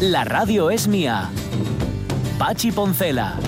La radio es mía. Pachi Poncela.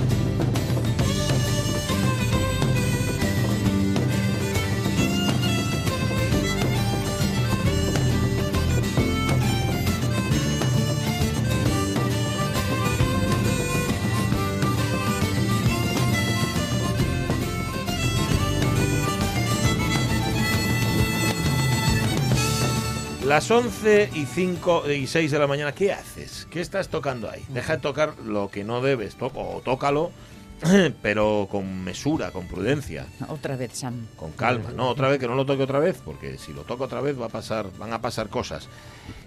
Las 11 y 5 y 6 de la mañana, ¿qué haces? ¿Qué estás tocando ahí? Deja de tocar lo que no debes, to- o tócalo, pero con mesura, con prudencia, Otra vez, Sam. con calma. No, otra vez, que no lo toque otra vez, porque si lo toco otra vez va a pasar, van a pasar cosas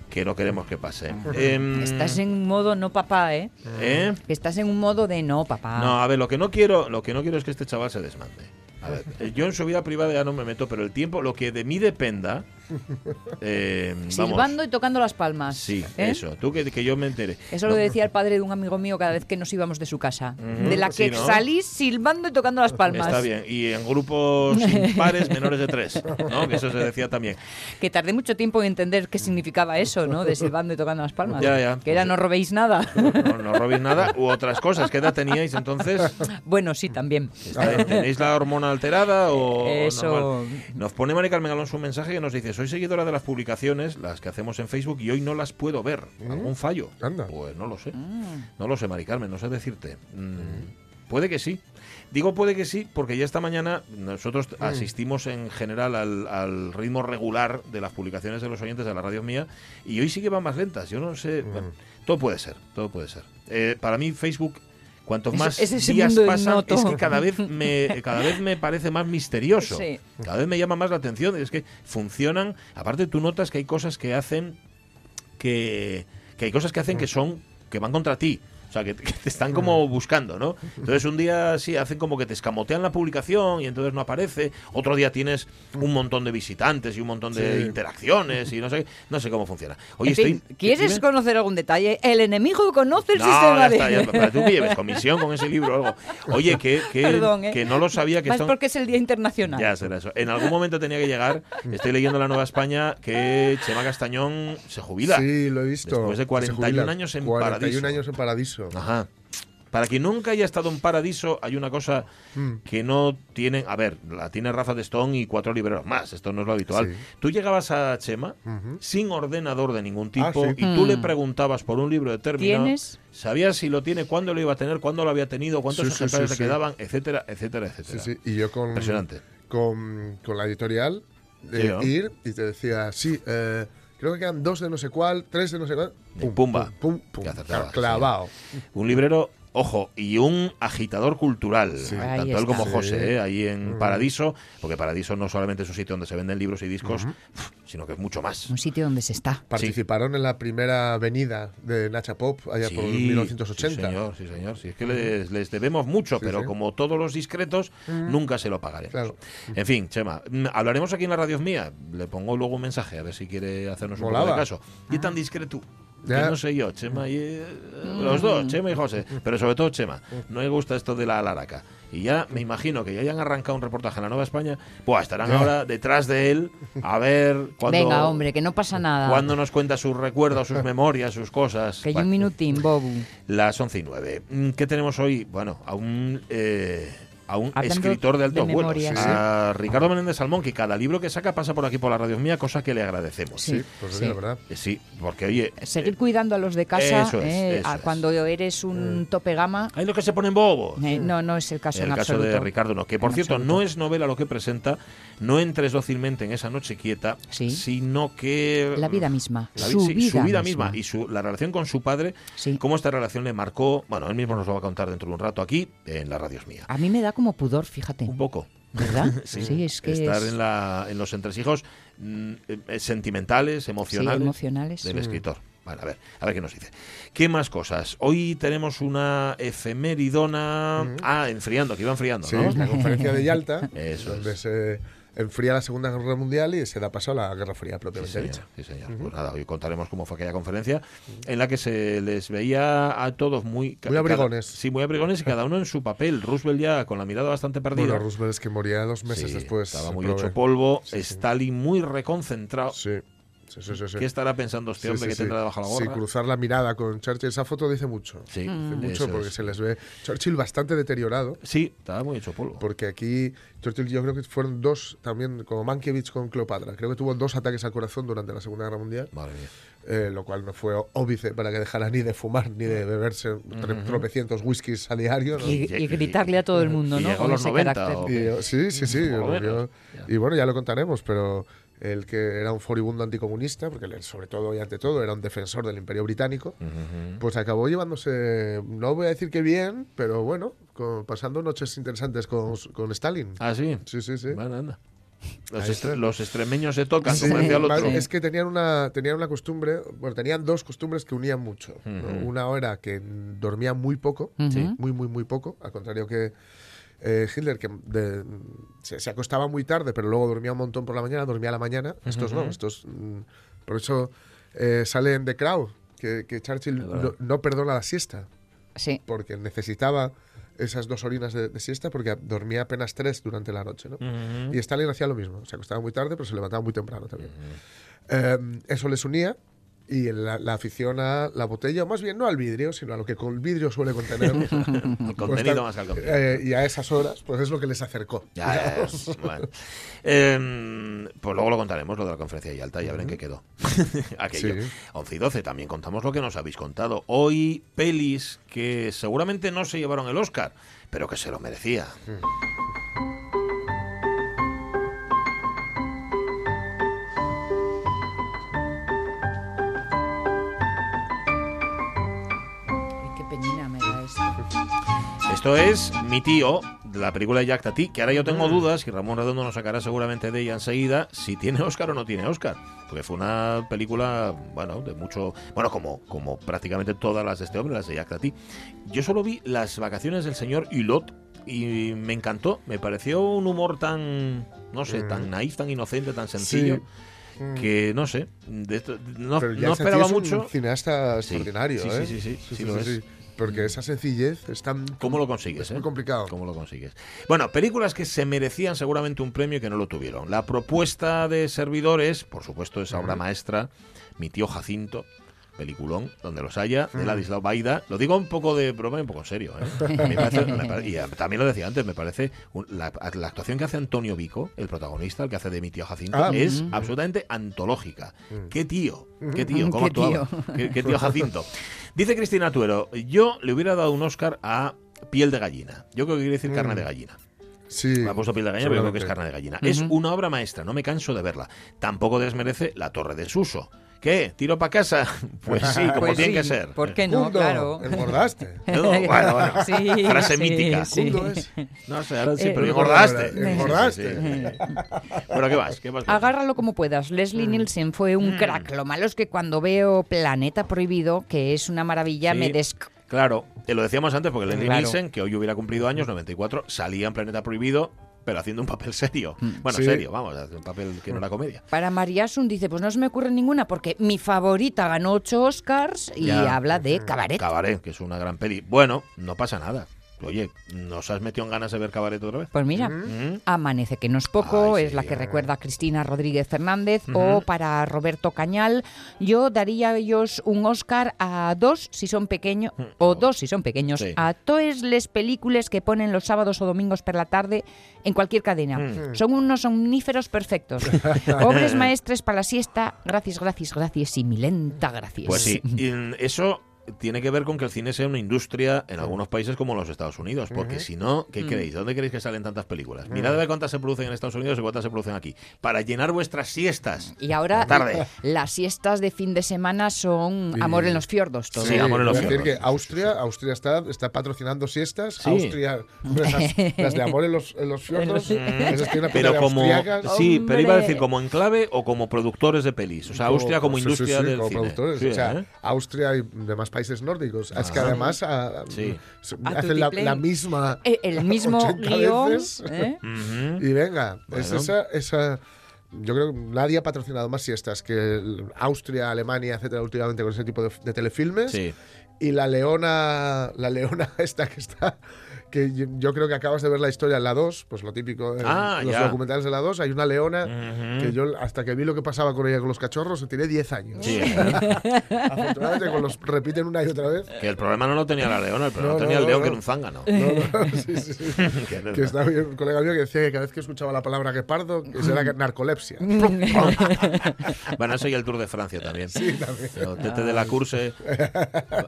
que no queremos que pasen. Em, Estás en un modo no papá, ¿eh? ¿eh? Estás en un modo de no papá. No, a ver, lo que no quiero, lo que no quiero es que este chaval se desmande. A ver, eh, yo en su vida privada ya no me meto, pero el tiempo, lo que de mí dependa, eh. Silbando y tocando las palmas. Sí, ¿eh? eso. Tú que, que yo me entere. Eso lo decía el padre de un amigo mío cada vez que nos íbamos de su casa. Ujú, de la que sí, ¿no? salís silbando y tocando las palmas. Está bien. Y en grupos impares menores de tres, ¿no? Que eso se decía también. Que tardé mucho tiempo en entender qué significaba eso, ¿no? De silbando y tocando las palmas. Ya, ya. Que era no robéis nada. No, no robéis nada u otras cosas. ¿Qué edad teníais entonces? bueno, sí, también. ¿Tenéis la hormona alterada o o Eso- normal? Nos pone Mari Carmen Alonso un mensaje que nos dice: Soy seguidora de las publicaciones, las que hacemos en Facebook, y hoy no las puedo ver. ¿Algún fallo? Anda. Pues no lo sé. Mm. No lo sé, Mari Carmen, no sé decirte. Mm, Puede que sí. Digo puede que sí porque ya esta mañana nosotros asistimos en general al, al ritmo regular de las publicaciones de los oyentes de la radio mía y hoy sí que van más lentas. Yo no sé. bueno, todo puede ser, todo puede ser. Eh, para mí Facebook, cuantos más es días pasan, ignoto. es que cada vez me cada vez me parece más misterioso. Sí. Cada vez me llama más la atención. Es que funcionan. Aparte, tú notas que hay cosas que hacen que, que hay cosas que hacen que son que van contra ti. O sea, que, que te están como buscando, ¿no? Entonces un día sí hacen como que te escamotean la publicación y entonces no aparece. Otro día tienes un montón de visitantes y un montón de Sí. interacciones y no sé, no sé cómo funciona. Oye, en fin, estoy. ¿quieres dime? conocer algún detalle? El enemigo conoce el No, sistema ya de... está, ya, para tú que lleves comisión con ese libro o algo. Oye, que, que, Perdón, ¿eh? que no lo sabía que Más esto... porque es el Día Internacional. Ya será eso. En algún momento tenía que llegar. Estoy leyendo la Nueva España que Chema Castañón se jubila. Sí, lo he visto. Después de Se 41 jubila. años en 41 Paradiso. años en Paradiso. Ajá. Para quien nunca haya estado en Paradiso, hay una cosa Mm. que no tienen. A ver, la tiene Rafa de Stone y cuatro libreros más. Esto no es lo habitual. Sí. Tú llegabas a Chema sin ordenador de ningún tipo Ah, sí. y tú le Mm. preguntabas por un libro determinado. ¿Tienes? Sabías si lo tiene, cuándo lo iba a tener, cuándo lo había tenido, cuántos Sí, ejemplares sí, le sí. quedaban, etcétera, etcétera, etcétera. sí. Y yo con, Impresionante. con, con la editorial de ¿no? ir y te decía, sí, eh, creo que quedan dos de no sé cuál, tres de no sé cuál. Y pumba. Pum, pum, pum. Clavado. Un librero, ojo, y un agitador cultural, Sí. Ahí tanto él como. José, Sí. ¿eh? ahí en. Paradiso, porque Paradiso no solamente es un sitio donde se venden libros y discos, sino que es mucho más. Un sitio donde se está. Participaron en la primera venida de Nacha Pop allá por Sí, 1980. Sí, señor, sí, señor. Sí, es que les, les debemos mucho, Sí, pero sí. como todos los discretos, nunca se lo pagaremos. Claro. En fin, Chema, mm, hablaremos aquí en la radio mía. Le pongo luego un mensaje a ver si quiere hacernos un poco de caso. ¿Y tan discreto? Que no sé yo, Chema y eh, los dos, Chema y José, pero sobre todo Chema. No le gusta esto de la alaraca. Y ya me imagino que ya hayan arrancado un reportaje en la Nueva España, pues estarán Ya. ahora detrás de él a ver cuándo, Venga, hombre, que no pasa nada. cuándo nos cuenta sus recuerdos, sus memorias, sus cosas. Que hay Bueno. un minutín, Bobu. Las 11 y 9. Mm, ¿Qué tenemos hoy? Bueno, a un, eh, a un Hablando escritor de alto de vuelo. memorias. A Ricardo Menéndez Salmón, que cada libro que saca pasa por aquí por la radio mía, cosa que le agradecemos. Sí. Sí, pues Sí. la verdad. Eh, Sí, porque oye. Seguir eh, cuidando a los de casa Eso es, eh, eso a- es. cuando eres un tope gama. hay los que se ponen bobos. eh, no, no es el caso En en, el caso absoluto. de Ricardo no, que por En cierto absoluto. no es novela lo que presenta, no entres dócilmente en esa noche quieta, Sí. sino que La vida misma, La vi- su sí, vida misma, misma. y su, la relación con su padre, Sí. cómo esta relación le marcó, bueno, él mismo nos lo va a contar dentro de un rato aquí en la radio mía. A mí me da como pudor, fíjate. Un poco. ¿Verdad? Sí, es que estar es- en, la, en los entresijos mm, eh, sentimentales, emocionales, Sí, emocionales. del escritor. Bueno, a ver, a ver qué nos dice. ¿Qué más cosas? Hoy tenemos una efemeridona. Ah, enfriando, que iba enfriando, Sí, ¿no? la conferencia de Yalta, Eso donde es. se enfría la Segunda Guerra Mundial y se da paso a la Guerra Fría propiamente dicha. sí, señor. Pues nada, hoy contaremos cómo fue aquella conferencia en la que se les veía a todos muy... Muy abrigones. cada- sí, muy abrigones y cada uno en su papel. Roosevelt ya con la mirada bastante perdida. Bueno, Roosevelt es que moría dos meses Sí, después. Estaba muy hecho polvo. Stalin muy reconcentrado. Sí, Sí, sí, sí, sí. ¿Qué estará pensando este Sí, hombre sí, que sí. tendrá debajo la Sí, gorra? cruzar la mirada con Churchill. Esa foto dice mucho. Sí, Dice eso mucho porque es. se les ve. Churchill bastante deteriorado. Sí, estaba muy hecho polvo. Porque aquí Churchill yo creo que fueron dos también, como Mankiewicz con Cleopatra. Creo que tuvo dos ataques al corazón durante la Segunda Guerra Mundial, Madre mía. eh, lo cual no fue óbice para que dejara ni de fumar ni de beberse tre- tropecientos whiskies a diario. ¿no? Y, y gritarle a todo el mundo, Y ¿no? Con los ese 90 carácter. Y, sí, sí, sí. Y bueno, ya lo contaremos, pero el que era un furibundo anticomunista, porque él, sobre todo y ante todo era un defensor del Imperio Británico, pues acabó llevándose, no voy a decir que bien, pero bueno, con- pasando noches interesantes con, con Stalin. Ah, sí. Sí, sí, sí. Bueno, anda. Los, estre- los extremeños se tocan, Sí, como decía el otro. es que tenían una, tenían una costumbre, bueno, tenían dos costumbres que unían mucho. Una era que dormían muy poco, muy, muy, muy poco, al contrario que eh, Hitler, que de- se, se acostaba muy tarde, pero luego dormía un montón por la mañana, dormía a la mañana. Estos no, estos. mm, por eso eh, sale en The Crow que, que Churchill no, no perdona la siesta, Sí. porque necesitaba esas dos horinas de, de siesta, porque dormía apenas tres durante la noche. ¿no? Ujú. Y Stalin hacía lo mismo. Se acostaba muy tarde, pero se levantaba muy temprano también. Eh, eso les unía. Y la, la afición a la botella, o más bien no al vidrio, sino a lo que con el vidrio suele contener. El contenido más que el contenido. eh, y a esas horas, pues es lo que les acercó. Ya. Bueno. Em, pues luego lo contaremos, lo de la conferencia de Yalta, ya verán qué quedó. Aquello. Sí. 11 y 12, también contamos lo que nos habéis contado. Hoy, pelis que seguramente no se llevaron el Oscar, pero que se lo merecía. Ay, esto. Es Mi tío, de la película de Jack Tati, que ahora yo tengo dudas, y Ramón Redondo nos sacará seguramente de ella enseguida, si tiene Oscar o no tiene Oscar. Porque fue una película, bueno, de mucho. Bueno, como, como prácticamente todas las de este hombre, las de Jack Tati. Yo solo vi las vacaciones del señor Hulot y me encantó. Me pareció un humor tan, no sé, tan naif, tan inocente, tan sencillo. Mm. Que no sé, de esto- no, no esperaba es un mucho. cineasta Sí, extraordinario, sí, sí, ¿eh? sí, sí, sí lo es. Porque esa sencillez es tan. ¿Cómo lo consigues? Es eh? muy complicado. ¿Cómo lo consigues? Bueno, películas que se merecían seguramente un premio y que no lo tuvieron. La propuesta de servidores, por supuesto, esa obra maestra, Mi tío Jacinto, peliculón, donde los haya, de Ladislao Baida. Lo digo un poco de broma y un poco en serio. ¿eh? Me parece- me pare- y también lo decía antes, me parece un- la, la actuación que hace Antonio Vico, el protagonista, el que hace de Mi tío Jacinto, Ah, es mm. absolutamente antológica. ¿Qué tío? ¿Qué tío? ¿Cómo Qué actuaba? ¿Qué, qué tío Jacinto? Dice Cristina Tuero, yo le hubiera dado un Oscar a Piel de Gallina. Yo creo que quiere decir carne de gallina. Sí. Me ha puesto piel de gallina, pero creo que es carne de gallina. Es una obra maestra, no me canso de verla. Tampoco desmerece La Torre de Suso. ¿Qué? ¿Tiro para casa? Pues sí, como Pues tiene sí, que ser. ¿Por qué no? Cundo, Claro. Engordaste. No, bueno, bueno. Sí, Frase sí, mítica. es. No sé, ahora sí, Eh, pero engordaste. engordaste. Sí, sí, sí. Bueno, ¿qué vas? ¿Qué vas? Agárralo como puedas. Leslie Mm. Nielsen fue un crack. Lo malo es que cuando veo Planeta Prohibido, que es una maravilla, Sí. me des... Claro, te lo decíamos antes porque Leslie Claro. Nielsen, que hoy hubiera cumplido años, 94, salía en Planeta Prohibido, pero haciendo un papel serio. Bueno, Sí. serio, vamos, un papel que no era comedia. Para Mariasun dice, pues no se me ocurre ninguna porque mi favorita ganó ocho Oscars y Ya. habla de Cabaret. Cabaret, que es una gran peli. Bueno, no pasa nada. Oye, ¿nos has metido en ganas de ver Cabaret otra vez? Pues mira, Mm. Amanece que no es poco, Ay, es sí, la que eh. recuerda a Cristina Rodríguez Fernández, o para Roberto Cañal, yo daría a ellos un Oscar a dos si son pequeños, o dos si son pequeños, Mm. Sí. a todas les películas que ponen los sábados o domingos por la tarde en cualquier cadena. Mm. Son unos omníferos perfectos. Obres maestres para la siesta, gracias, gracias, gracias y milenta gracias. Pues sí, eso tiene que ver con que el cine sea una industria en algunos países como los Estados Unidos, porque si no, Mm. ¿qué queréis? ¿Dónde queréis que salen tantas películas? Mirad a ver cuántas se producen en Estados Unidos y cuántas se producen aquí, para llenar vuestras siestas. Y ahora Tarde. las siestas de fin de semana son Sí. amor en los fiordos. todo. Sí, amor en los a decir fiordos. que Austria, Austria está, está patrocinando siestas. Sí. Austria, las, las de amor en los, en los fiordos. esas Pero como austriacas. sí, pero iba a decir como enclave o como productores de pelis, o sea, Austria como sí, sí, industria sí, del como cine. productores. Sí, o sea, ¿eh? Austria y demás países nórdicos. Es que además a- Sí. hacen la, la misma. Eh, El mismo 80 guion. ¿eh? Y venga, es Bueno. esa, esa. Yo creo que nadie ha patrocinado más siestas que el- Austria, Alemania, etcétera, últimamente con ese tipo de, de telefilmes. Sí. Y la leona, la leona esta que está, que yo, creo que acabas de ver la historia en la 2, pues lo típico, en Ah, los ya. documentales de la 2, hay una leona que yo hasta que vi lo que pasaba con ella con los cachorros, tiré 10 años. Sí, Afortunadamente, con los repiten una y otra vez. que el problema no lo tenía la leona, el problema No, tenía el león no, que era un zángano. No, no, sí, sí, sí. Que estaba un colega mío que decía que cada vez que escuchaba la palabra guepardo, que era narcolepsia. Bueno, eso y el Tour de Francia también. Sí, también. Pero Tete de la Curse.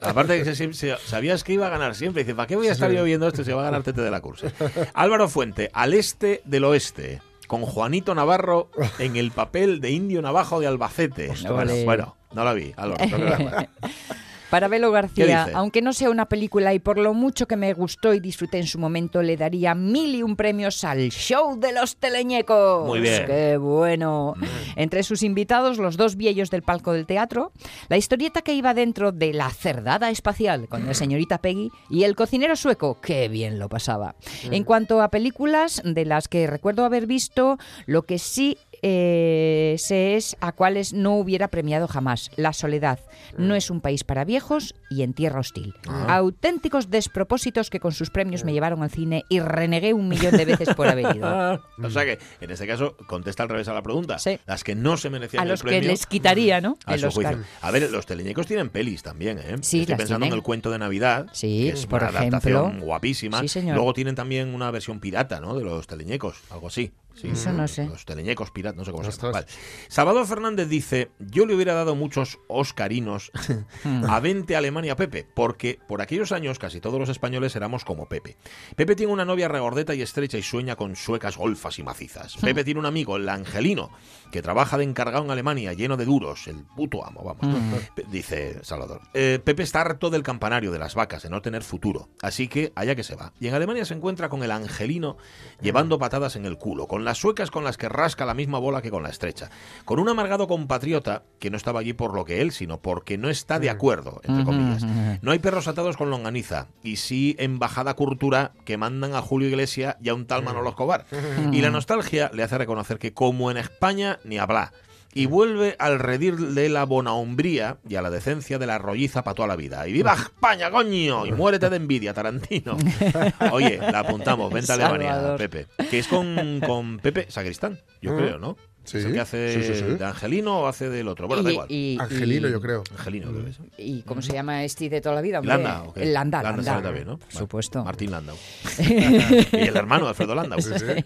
Aparte que se- se- se- sabías que iba a ganar siempre. Dice, ¿para qué voy a estar yo viendo esto si va a ganar Tete de la Curse? Álvaro Fuente, al este del oeste. Con Juanito Navarro en el papel de Indio Navajo de Albacete. Bueno, bueno, no la vi, Álvaro. no. Para Belo García, aunque no sea una película y por lo mucho que me gustó y disfruté en su momento, le daría mil y un premios al show de los teleñecos. Muy bien. Mm. ¡Qué bueno! Entre sus invitados, los dos viejos del palco del teatro, la historieta que iba dentro de La Cerdada Espacial con la señorita Peggy y El cocinero sueco, ¡qué bien lo pasaba! Mm. En cuanto a películas de las que recuerdo haber visto, lo que sí eh, sé es a cuáles no hubiera premiado jamás. La soledad no es un país para viejos y en tierra hostil. Auténticos despropósitos que con sus premios me llevaron al cine y renegué un millón de veces por haber ido. O sea que, en este caso, contesta al revés a la pregunta. Sí. Las que no se merecían A los el que les quitaría, ¿no? A El su Oscar. A ver, los teleñecos tienen pelis también, ¿eh? Sí, Estoy pensando en el cuento de Navidad, Sí, que es por una adaptación ejemplo. guapísima. Sí, señor. Luego tienen también una versión pirata, ¿no? De los teleñecos, algo así. Sí, Eso no sé. Los teleñecos piratas, no sé cómo se llama. Vale. Salvador Fernández dice, yo le hubiera dado muchos Oscarinos a 20 Alemania Pepe, porque por aquellos años casi todos los españoles éramos como Pepe. Pepe tiene una novia regordeta y estrecha y sueña con suecas golfas y macizas. Pepe tiene un amigo, el Angelino, que trabaja de encargado en Alemania, lleno de duros, el puto amo, vamos. Pe- Dice Salvador. "Eh, Pepe está harto del campanario, de las vacas, de no tener futuro. Así que allá que se va. Y en Alemania se encuentra con el Angelino llevando patadas en el culo, con las suecas con las que rasca la misma bola que con la estrecha. Con un amargado compatriota que no estaba allí por lo que él, sino porque no está de acuerdo, entre comillas. No hay perros atados con longaniza. Y sí embajada cultura que mandan a Julio Iglesias y a un tal Manolo Escobar. Y la nostalgia le hace reconocer que como en España ni habla. Y vuelve al redir de la bonahombría y a la decencia de la rolliza para toda la vida. ¡Y viva España, coño! Y muérete de envidia, Tarantino. Oye, la apuntamos, venta a Alemania. Pepe. Que es con, con Pepe Sacristán, yo Mm. creo, ¿no? Sí. ¿Es el que hace Sí, sí, sí. de Angelino o hace del otro? Bueno, da igual. y- Angelino, y- yo creo. Angelino, creo que es. ¿Y cómo se llama este de toda la vida? hombre? Landa, ¿o qué? El Landa, Landa Landa. sale también, ¿no? Por Vale. supuesto. Martín Landau. y el hermano de Alfredo Landau.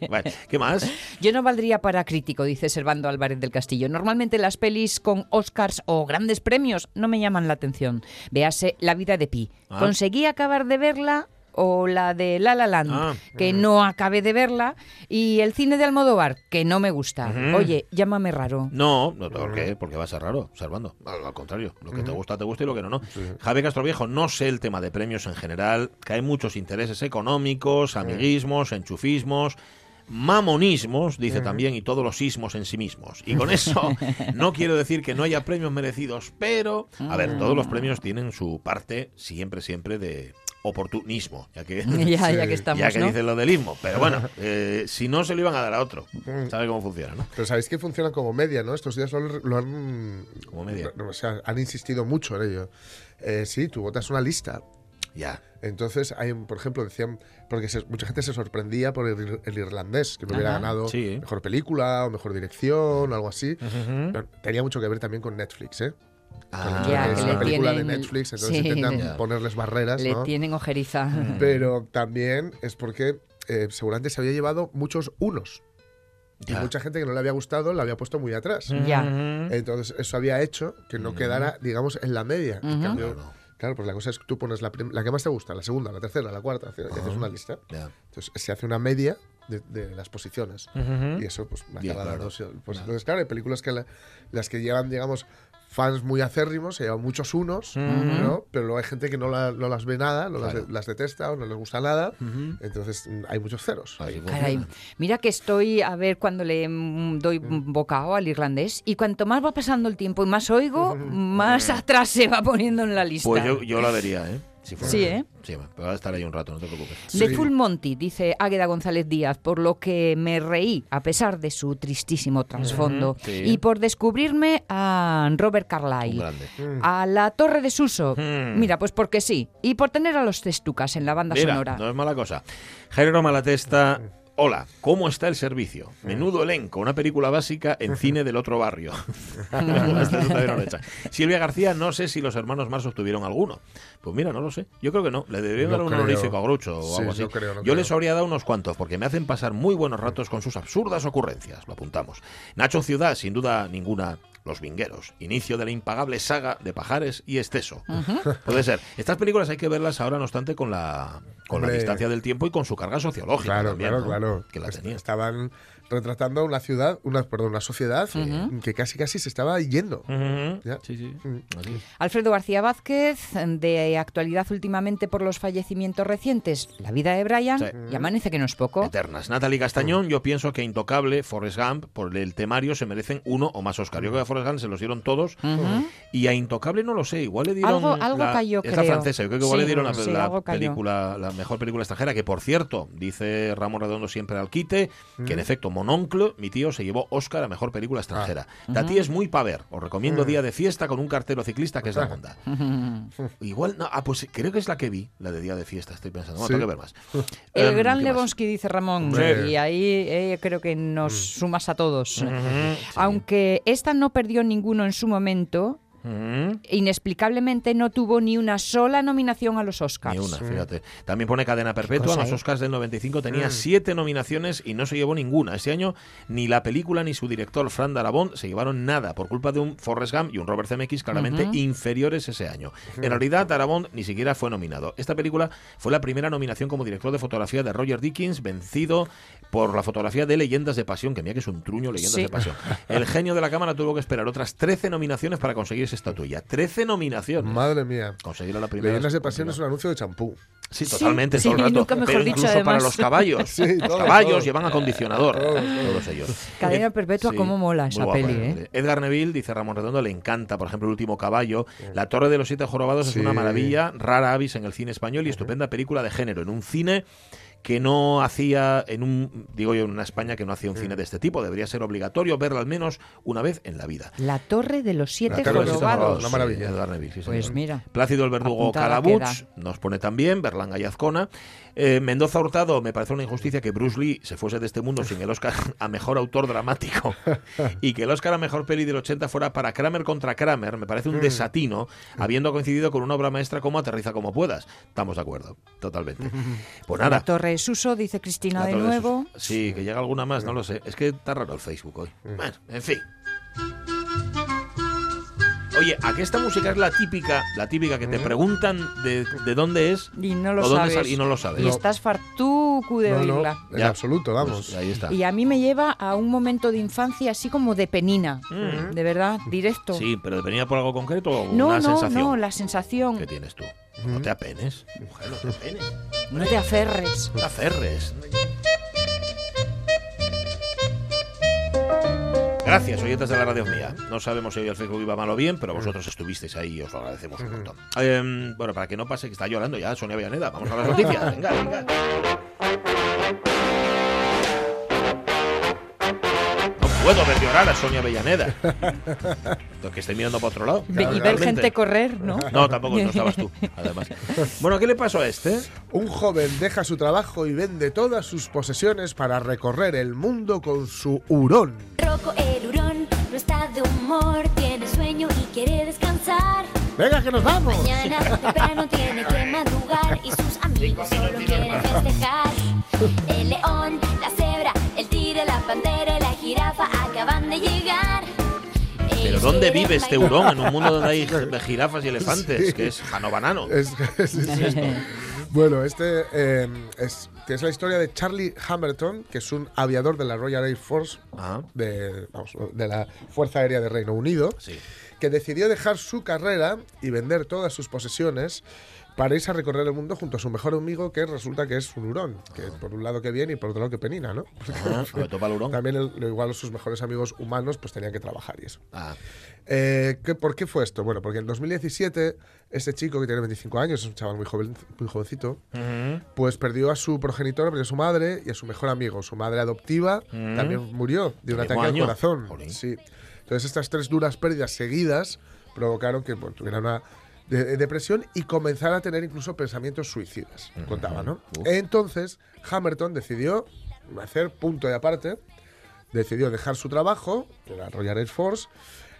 Vale, ¿Qué más? Yo no valdría para crítico, dice Servando Álvarez del Castillo. Normalmente las pelis con Oscars o grandes premios no me llaman la atención. Véase La vida de Pi. Ah. Conseguí acabar de verla o la de La La Land, Ah. que no acabé de verla, y el cine de Almodóvar, que no me gusta. Ujú. Oye, llámame raro. No, no, ¿por qué? Porque va a ser raro, observando. Al, al contrario, lo que te gusta, te gusta y lo que no, no. Javier Castroviejo, no sé el tema de premios en general, que hay muchos intereses económicos, amiguismos, enchufismos, mamonismos, dice también, y todos los sismos en sí mismos. Y con eso no quiero decir que no haya premios merecidos, pero, a ver, todos los premios tienen su parte siempre, siempre de oportunismo, ya que... ya, ya que estamos, ya que ¿no? dicen lo del ismo. Pero bueno, eh, si no se lo iban a dar a otro. ¿Sabe cómo funciona, no? Pero sabéis que funcionan como media, ¿no? Estos días lo, lo han. Como media. O sea, han insistido mucho en ello. Eh, sí, tú votas una lista. Ya. Entonces, hay, por ejemplo, decían, porque se- mucha gente se sorprendía por el, el irlandés, que no hubiera Ajá. ganado Sí. mejor película o mejor dirección o algo así. Pero tenía mucho que ver también con Netflix, ¿eh? Ah, Ya, que que es le una película tienen- de Netflix, entonces sí. intentan Ya. ponerles barreras, Le ¿no? tienen ojeriza. Pero también es porque eh, seguramente se había llevado muchos unos. Y Ya. mucha gente que no le había gustado la había puesto muy atrás. Ya. Entonces, eso había hecho que no quedara, digamos, en la media. En Ujú. cambio, Claro. claro, pues la cosa es que tú pones la, la que más te gusta, la segunda, la tercera, la cuarta, hace- y haces una lista. Entonces, se hace una media de, de las posiciones. Y eso, pues, me acaba claro. dando. Pues, entonces, claro, hay películas que la- las que llevan, digamos, fans muy acérrimos, se llevan muchos unos, ¿no? Pero luego hay gente que no, la- no las ve nada, no las, Claro. de- las detesta o no les gusta nada. Entonces, hay muchos ceros. Caray, mira que estoy a ver cuando le mm, doy bocado al irlandés y cuanto más va pasando el tiempo y más oigo, más atrás se va poniendo en la lista. Pues yo, yo la vería, ¿eh? Si fuera- Sí, ¿eh? Sí, va, pero va a estar ahí un rato, no te preocupes. De Full Monty, dice Águeda González Díaz, por lo que me reí, a pesar de su tristísimo trasfondo, sí. y por descubrirme a Robert Carlyle. grande. A la Torre de Suso. Mm. Mira, pues porque sí. Y por tener a los Testucas en la banda Mira, sonora. no es mala cosa. Jairo Malatesta. Hola, ¿cómo está el servicio? Menudo elenco, una película básica en cine del otro barrio. Silvia García, no sé si los hermanos Mars obtuvieron alguno. Pues mira, no lo sé. Yo creo que no. Le deberían No dar un honorífico a Grucho o Sí, algo así. no creo, no Yo creo. les habría dado unos cuantos porque me hacen pasar muy buenos ratos con sus absurdas ocurrencias. Lo apuntamos. Nacho Ciudad, sin duda ninguna. Los Vingueros, inicio de la impagable saga de Pajares y Esteso. Puede ser. Estas películas hay que verlas ahora, no obstante, con la, con la distancia del tiempo y con su carga sociológica. Claro, también, claro, ¿no? claro. Que la tenía. Estaban retratando una ciudad, una, perdón, una sociedad que casi casi se estaba yendo. Ujú. Ya. Sí, sí. Mm. Así es. Alfredo García Vázquez, de actualidad últimamente por los fallecimientos recientes, la vida de Brian, Sí. y amanece que no es poco. Eternas. Natalie Castañón, yo pienso que Intocable, Forrest Gump, por el temario se merecen uno o más Oscar. Yo creo que a Forrest Gump se los dieron todos y a Intocable no lo sé, igual le dieron Algo- algo la, cayó, es la creo. francesa, yo creo que igual Sí, le dieron la, sí, la película, la mejor película extranjera, que por cierto, dice Ramón Redondo siempre al quite, que en efecto Mononcle, mi tío, se llevó Oscar a mejor película extranjera. Tati es muy pa' ver, os recomiendo Día de Fiesta con un cartero ciclista que es la onda. Igual, no, ah, pues creo que es la que vi, la de Día de Fiesta, estoy pensando, bueno, Sí. tengo que ver más. El Em, gran ¿qué más? Lebowski, dice Ramón, Hombre. y ahí eh, creo que nos sumas a todos. Sí. Aunque esta no perdió ninguno en su momento, Inexplicablemente no tuvo ni una sola nominación a los Oscars. Ni una, fíjate. También pone cadena perpetua. Los ¿eh? Oscars del 95 Mm. tenía siete nominaciones y no se llevó ninguna. Este año ni la película ni su director, Fran Darabont, se llevaron nada por culpa de un Forrest Gump y un Robert Zemeckis claramente inferiores ese año. En realidad, Darabont ni siquiera fue nominado. Esta película fue la primera nominación como director de fotografía de Roger Dickens, vencido por la fotografía de Leyendas de Pasión, que mira que es un truño Leyendas Sí. de Pasión. El genio de la cámara tuvo que esperar otras 13 nominaciones para conseguir esa estatuilla. 13 nominaciones. Madre mía. Conseguir la primera. Leyendas de pasión es un anuncio de champú. Sí, totalmente, Sí, todo el sí, rato. nunca mejor Pero dicho, incluso para los caballos. Sí, los todo, caballos todo. llevan acondicionador, Todo, todo. todos ellos. Cadena Eh, perpetua, cómo mola esa guapa, peli, ¿eh? peli. Edgar Neville, dice Ramón Redondo, le encanta, por ejemplo, El último caballo. La Torre de los Siete Jorobados Sí. es una maravilla, rara avis en el cine español y estupenda película de género, en un cine que no hacía, en un, digo yo, en una España que no hacía un cine de este tipo. Debería ser obligatorio verla al menos una vez en la vida. La Torre de los Siete La Torre de los Siete Jorobados. Una maravilla. Sí, Neville, sí, Pues mira. Plácido el Verdugo Calabuch nos pone también, Berlanga y Azcona. Eh, Mendoza Hurtado, me parece una injusticia que Bruce Lee se fuese de este mundo sin el Oscar a mejor autor dramático y que el Oscar a mejor peli del 80 fuera para Kramer contra Kramer. Me parece un desatino, habiendo coincidido con una obra maestra como Aterriza como puedas. Estamos de acuerdo, totalmente. Pues La nada. Torre de Suso, dice Cristina de nuevo. Sí, que llega alguna más, no lo sé. Es que está raro el Facebook hoy. Bueno, en fin. Oye, aquí esta música es la típica, la típica que te preguntan de, de dónde es Y no lo o dónde sabes. sale y no lo sabes. Y estás fartucu de No, no, oírla. en Ya. absoluto, vamos. Pues ahí está. Y a mí me lleva a un momento de infancia así como de penina. De verdad, directo. Mm. Sí, pero venía por algo concreto o no, una no, sensación. no, la sensación. ¿Qué tienes tú? No te apenes, mujer, no te apenes. No te aferres. No te aferres. Gracias, oyentes de la radio mía. No sabemos si hoy el Facebook iba mal o bien, pero vosotros estuvisteis ahí y os lo agradecemos un montón. Eh, bueno, para que no pase que está llorando ya Sonia Villaneda. Vamos a las noticias. Venga, venga. No puedo ver llorar a Sonia Avellaneda. que estoy mirando para otro lado. Y ver gente correr, ¿no? No, tampoco, no estabas tú, además. Bueno, ¿qué le pasó a este? Un joven deja su trabajo y vende todas sus posesiones para recorrer el mundo con su hurón. No está de humor, tiene sueño y quiere descansar. ¡Venga, que nos vamos! Mañana temprano tiene que madrugar y sus amigos solo quieren festejar. El león, la cebra, el tigre, la pantera y la jirafa acaban de llegar. ¿Pero dónde vive este hurón en un mundo donde hay jirafas y elefantes? Sí. Que es Jano Banano. Es- sí, sí. Bueno, este eh, es, que es la historia de Charlie Hamilton, que es un aviador de la Royal Air Force, Ah, de, vamos, de la Fuerza Aérea de Reino Unido, sí. que decidió dejar su carrera y vender todas sus posesiones para irse a recorrer el mundo junto a su mejor amigo, que resulta que es un hurón. Que por un lado que bien y por otro lado que penina, ¿no? Ah, sobre todo para el hurón. También, el- igual, sus mejores amigos humanos pues tenían que trabajar y eso. Ah, Eh, ¿qué- ¿Por qué fue esto? Bueno, porque en 2017, este chico que tiene 25 años, es un chaval muy, joven, muy jovencito, pues perdió a su progenitor, perdió a su madre y a su mejor amigo. Su madre adoptiva también murió de un ¿El mismo ataque al corazón. Sí. Entonces, estas tres duras pérdidas seguidas provocaron que bueno, tuviera una de- de- depresión y comenzara a tener incluso pensamientos suicidas. Contaba, ¿no? Entonces, Hamilton decidió hacer punto y aparte decidió dejar su trabajo, que era Royal Air Force,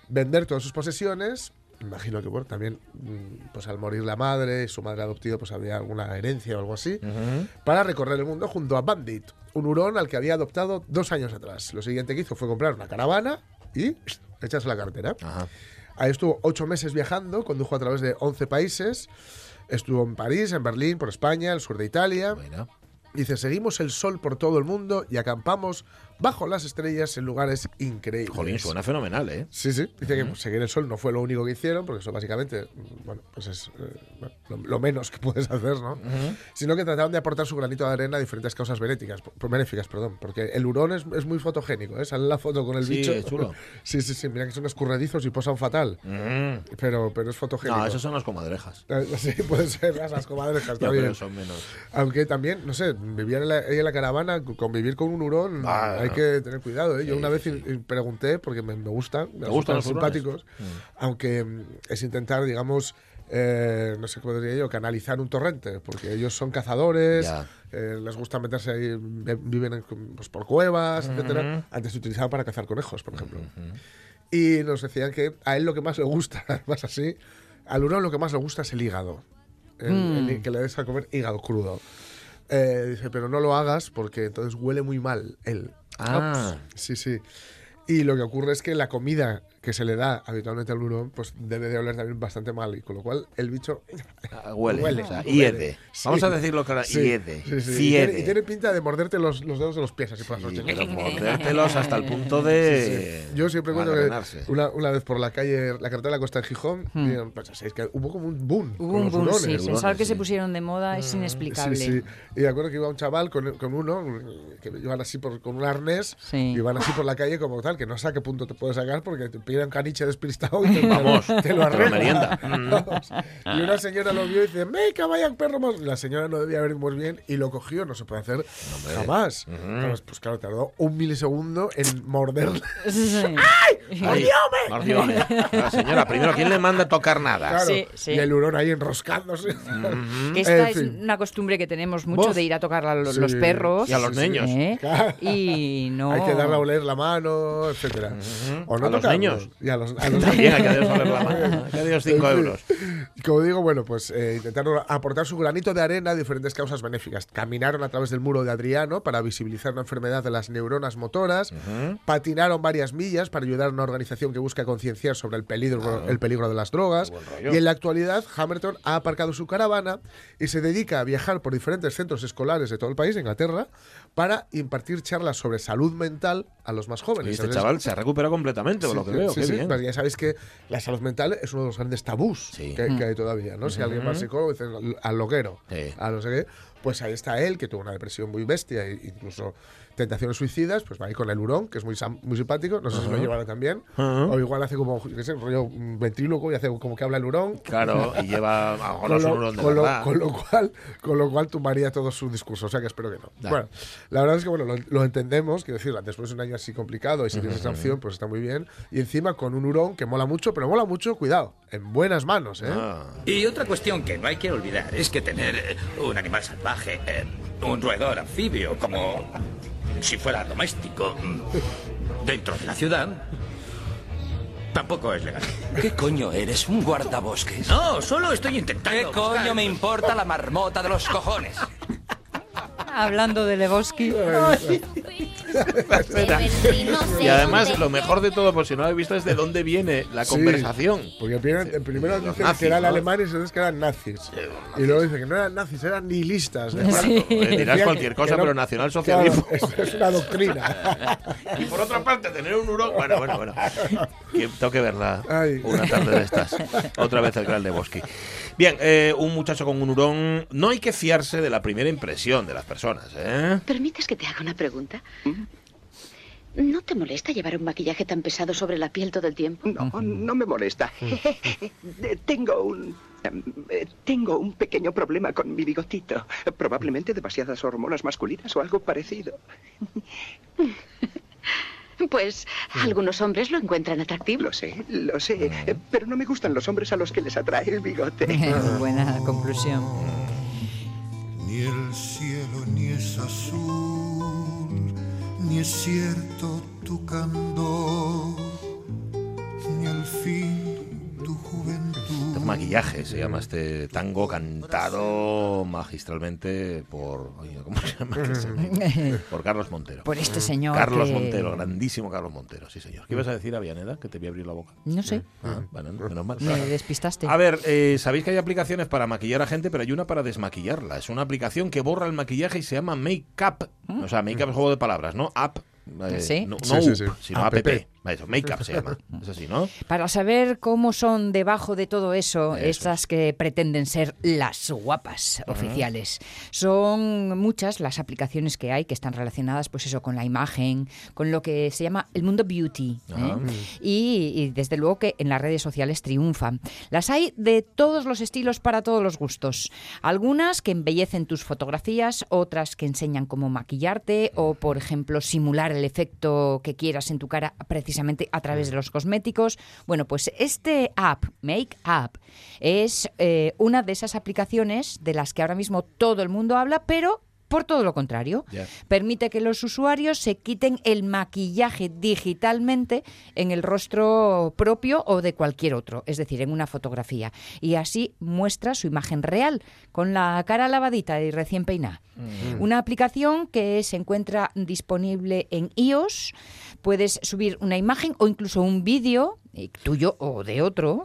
vender todas sus posesiones. Imagino que bueno, también mm, pues al morir la madre y su madre adoptiva pues había alguna herencia o algo así, para recorrer el mundo junto a Bandit, un hurón al que había adoptado dos años atrás. Lo siguiente que hizo fue comprar una caravana y echarse la cartera. ajá. Ahí estuvo ocho meses viajando, condujo a través de 11 países, estuvo en París, en Berlín, por España, el sur de Italia. Bueno. Dice, seguimos el sol por todo el mundo y acampamos bajo las estrellas en lugares increíbles. Jolín, suena fenomenal, ¿eh? Sí, sí. Dice que pues, seguir el sol no fue lo único que hicieron, porque eso básicamente, mm, bueno, pues es eh, lo, lo menos que puedes hacer, ¿no? Sino que trataron de aportar su granito de arena a diferentes causas benéficas, benéficas, perdón, porque el hurón es, es muy fotogénico, ¿eh? Sale la foto con el Sí, bicho. es chulo. Sí, sí, sí. Mira que son escurredizos y posan fatal, pero, pero es fotogénico. No, esos son las comadrejas. Eh, Sí, puede ser, las comadrejas, bien. pero son menos. Aunque también, no sé, vivir en la, en la caravana, convivir con un hurón, Ah, hay que tener cuidado. ¿eh? Yo una vez pregunté, porque me, me gustan, me gustan los simpáticos, aunque mm, es intentar, digamos, eh, no sé cómo diría yo, canalizar un torrente, porque ellos son cazadores, eh, les gusta meterse ahí, ve- viven en- pues, por cuevas, etcétera. Antes se utilizaban para cazar conejos, por ejemplo. Y nos decían que a él lo que más le gusta, además así, al hurón lo que más le gusta es el hígado. El- el que le des a comer hígado crudo. Eh, dice, pero no lo hagas porque entonces huele muy mal él. Ah. Sí, sí. Y lo que ocurre es que la comida que se le da habitualmente al hurón, pues debe de oler también bastante mal. Y con lo cual el bicho Ah, Huele, Huele, o sea, huele. hiede. Sí. Vamos a decirlo claro, Sí, hiede, sí, sí. Y tiene, y tiene pinta de morderte los, los dedos de los pies así por las pero mordértelos hasta el punto de. Yo siempre cuento que una, una vez por la calle, la carretera de la Costa de Gijón, dijeron, pues, es que hubo como un boom. Hubo con un los boom, hurones. sí. hurones, Pensar que se pusieron de moda es inexplicable. Sí, sí. Y me acuerdo que iba un chaval con, con uno, que iban así por, con un arnés, Sí. y iban así por la calle como tal, que no sé a qué punto te puedes sacar porque te piden un caniche despistado y te, Vamos, te te lo arregla. y una señora lo vio y dice, ¡Meca, vaya perro más! La señora no debía ver muy bien y lo cogió, no se puede hacer jamás. Pues claro, tardó un milisegundo en morderle. Sí. Ay, Mordiome. La señora, primero, ¿quién le manda a tocar nada? Claro, Sí, sí. Y el hurón ahí enroscándose. Esta En es fin. una costumbre que tenemos mucho Vos. de ir a tocar a los, Sí. los perros. Y a los niños. ¿eh? Claro. Y no. Hay que darle a oler la mano, etcétera. O no A los tocarlos. Niños. Y a los, a los También hay que darle la mano. Hay que darle 5 En fin. euros. Como digo, bueno, pues eh, intentaron aportar su granito de arena a diferentes causas benéficas. Caminaron a través del muro de Adriano para visibilizar una enfermedad de las neuronas motoras. Patinaron varias millas para ayudar a una organización que busca concienciar sobre el peligro, el peligro de las drogas. Y en la actualidad, Hamilton ha aparcado su caravana y se dedica a viajar por diferentes centros escolares de todo el país, de Inglaterra, para impartir charlas sobre salud mental a los más Y jóvenes. este Entonces, chaval se ha recuperado completamente, por lo que veo. Sí, Qué sí, bien. ya sabéis que la salud mental es uno de los grandes tabús que, que hay todavía, ¿no? Si alguien va al psicólogo dice al- Sí. a no sé qué, pues ahí está él, que tuvo una depresión muy bestia e incluso tentaciones suicidas, pues va ahí con el hurón, que es muy, muy simpático, no sé si lo llevará también, o igual hace como, qué sé, rollo un ventríloco y hace como que habla el hurón. Claro, y lleva a no Con lo, hurón de con lo- con lo cual, con lo cual tumbaría todo su discurso, o sea que espero que no. Bueno, la verdad es que bueno, lo, lo entendemos, quiero decir, después de un año así complicado y si tienes esa opción, pues está muy bien. Y encima con un hurón que mola mucho, pero mola mucho, cuidado, en buenas manos, ¿eh? Ah. Y otra cuestión que no hay que olvidar es que tener un animal salvaje, eh, un roedor anfibio, como si fuera doméstico, dentro de la ciudad, tampoco es legal. ¿Qué coño eres? ¿Un guardabosques? No, solo estoy intentando. ¿Qué coño me importa la marmota de los cojones? Hablando de Lebowski. Y además, lo mejor de todo, por si no lo habéis visto, es de dónde viene la Sí, conversación. Porque primero, en primero dicen nazis, que eran ¿no? alemanes y entonces que eran nazis. Y luego dicen que no eran nazis, eran nihilistas. de Franco. Sí. Eh, dirás cualquier cosa, no- pero nacionalsocialismo. Claro, es, es una doctrina. Y por otra parte, tener un hurón. Bueno, bueno, bueno. Que tengo que verla Ay. una tarde de estas. Otra vez el gran Lebowski. Bien, eh, un muchacho con un hurón. No hay que fiarse de la primera impresión de las personas, ¿eh? ¿Permites que te haga una pregunta? ¿No te molesta llevar un maquillaje tan pesado sobre la piel todo el tiempo? No, no me molesta. Eh, tengo un... em, eh, Tengo un pequeño problema con mi bigotito. Probablemente demasiadas hormonas masculinas o algo parecido. Pues algunos hombres lo encuentran atractivo. Lo sé, lo sé. eh, Pero no me gustan los hombres a los que les atrae el bigote. Buena conclusión. Ni el cielo ni es azul, ni es cierto tu candor, ni al fin. Maquillaje se llama este tango cantado magistralmente por. oye, ¿Cómo se llama? Que se me- Por Carlos Montero. Por este señor Carlos que- Montero, grandísimo Carlos Montero, sí señor. ¿Qué ibas a decir, Avianeda? Que te voy a abrir la boca. No sé. Ah, bueno, menos mal. Me despistaste. A ver, eh, sabéis que hay aplicaciones para maquillar a gente, pero hay una para desmaquillarla. Es una aplicación que borra el maquillaje y se llama Make Up. O sea, Make Up es juego de palabras, ¿no? App. eh, Sí. No, Sí, no sí, up, sí. sino App. app. Eso, Make Up se llama. Es así, ¿no? Para saber cómo son debajo de todo eso, Eso estas que pretenden ser las guapas oficiales. Son muchas las aplicaciones que hay que están relacionadas, pues eso, con la imagen, con lo que se llama el mundo beauty. ¿eh? Ajá. Y, y desde luego que en las redes sociales triunfan. Las hay de todos los estilos para todos los gustos. Algunas que embellecen tus fotografías, otras que enseñan cómo maquillarte o, por ejemplo, simular el efecto que quieras en tu cara precisamente a través de los cosméticos. Bueno, pues este app, Make Up, es eh, una de esas aplicaciones de las que ahora mismo todo el mundo habla, pero por todo lo contrario. Permite que los usuarios se quiten el maquillaje digitalmente en el rostro propio o de cualquier otro, es decir, en una fotografía. Y así muestra su imagen real, con la cara lavadita y recién peinada. Una aplicación que se encuentra disponible en iOS. Puedes subir una imagen o incluso un vídeo tuyo o de otro,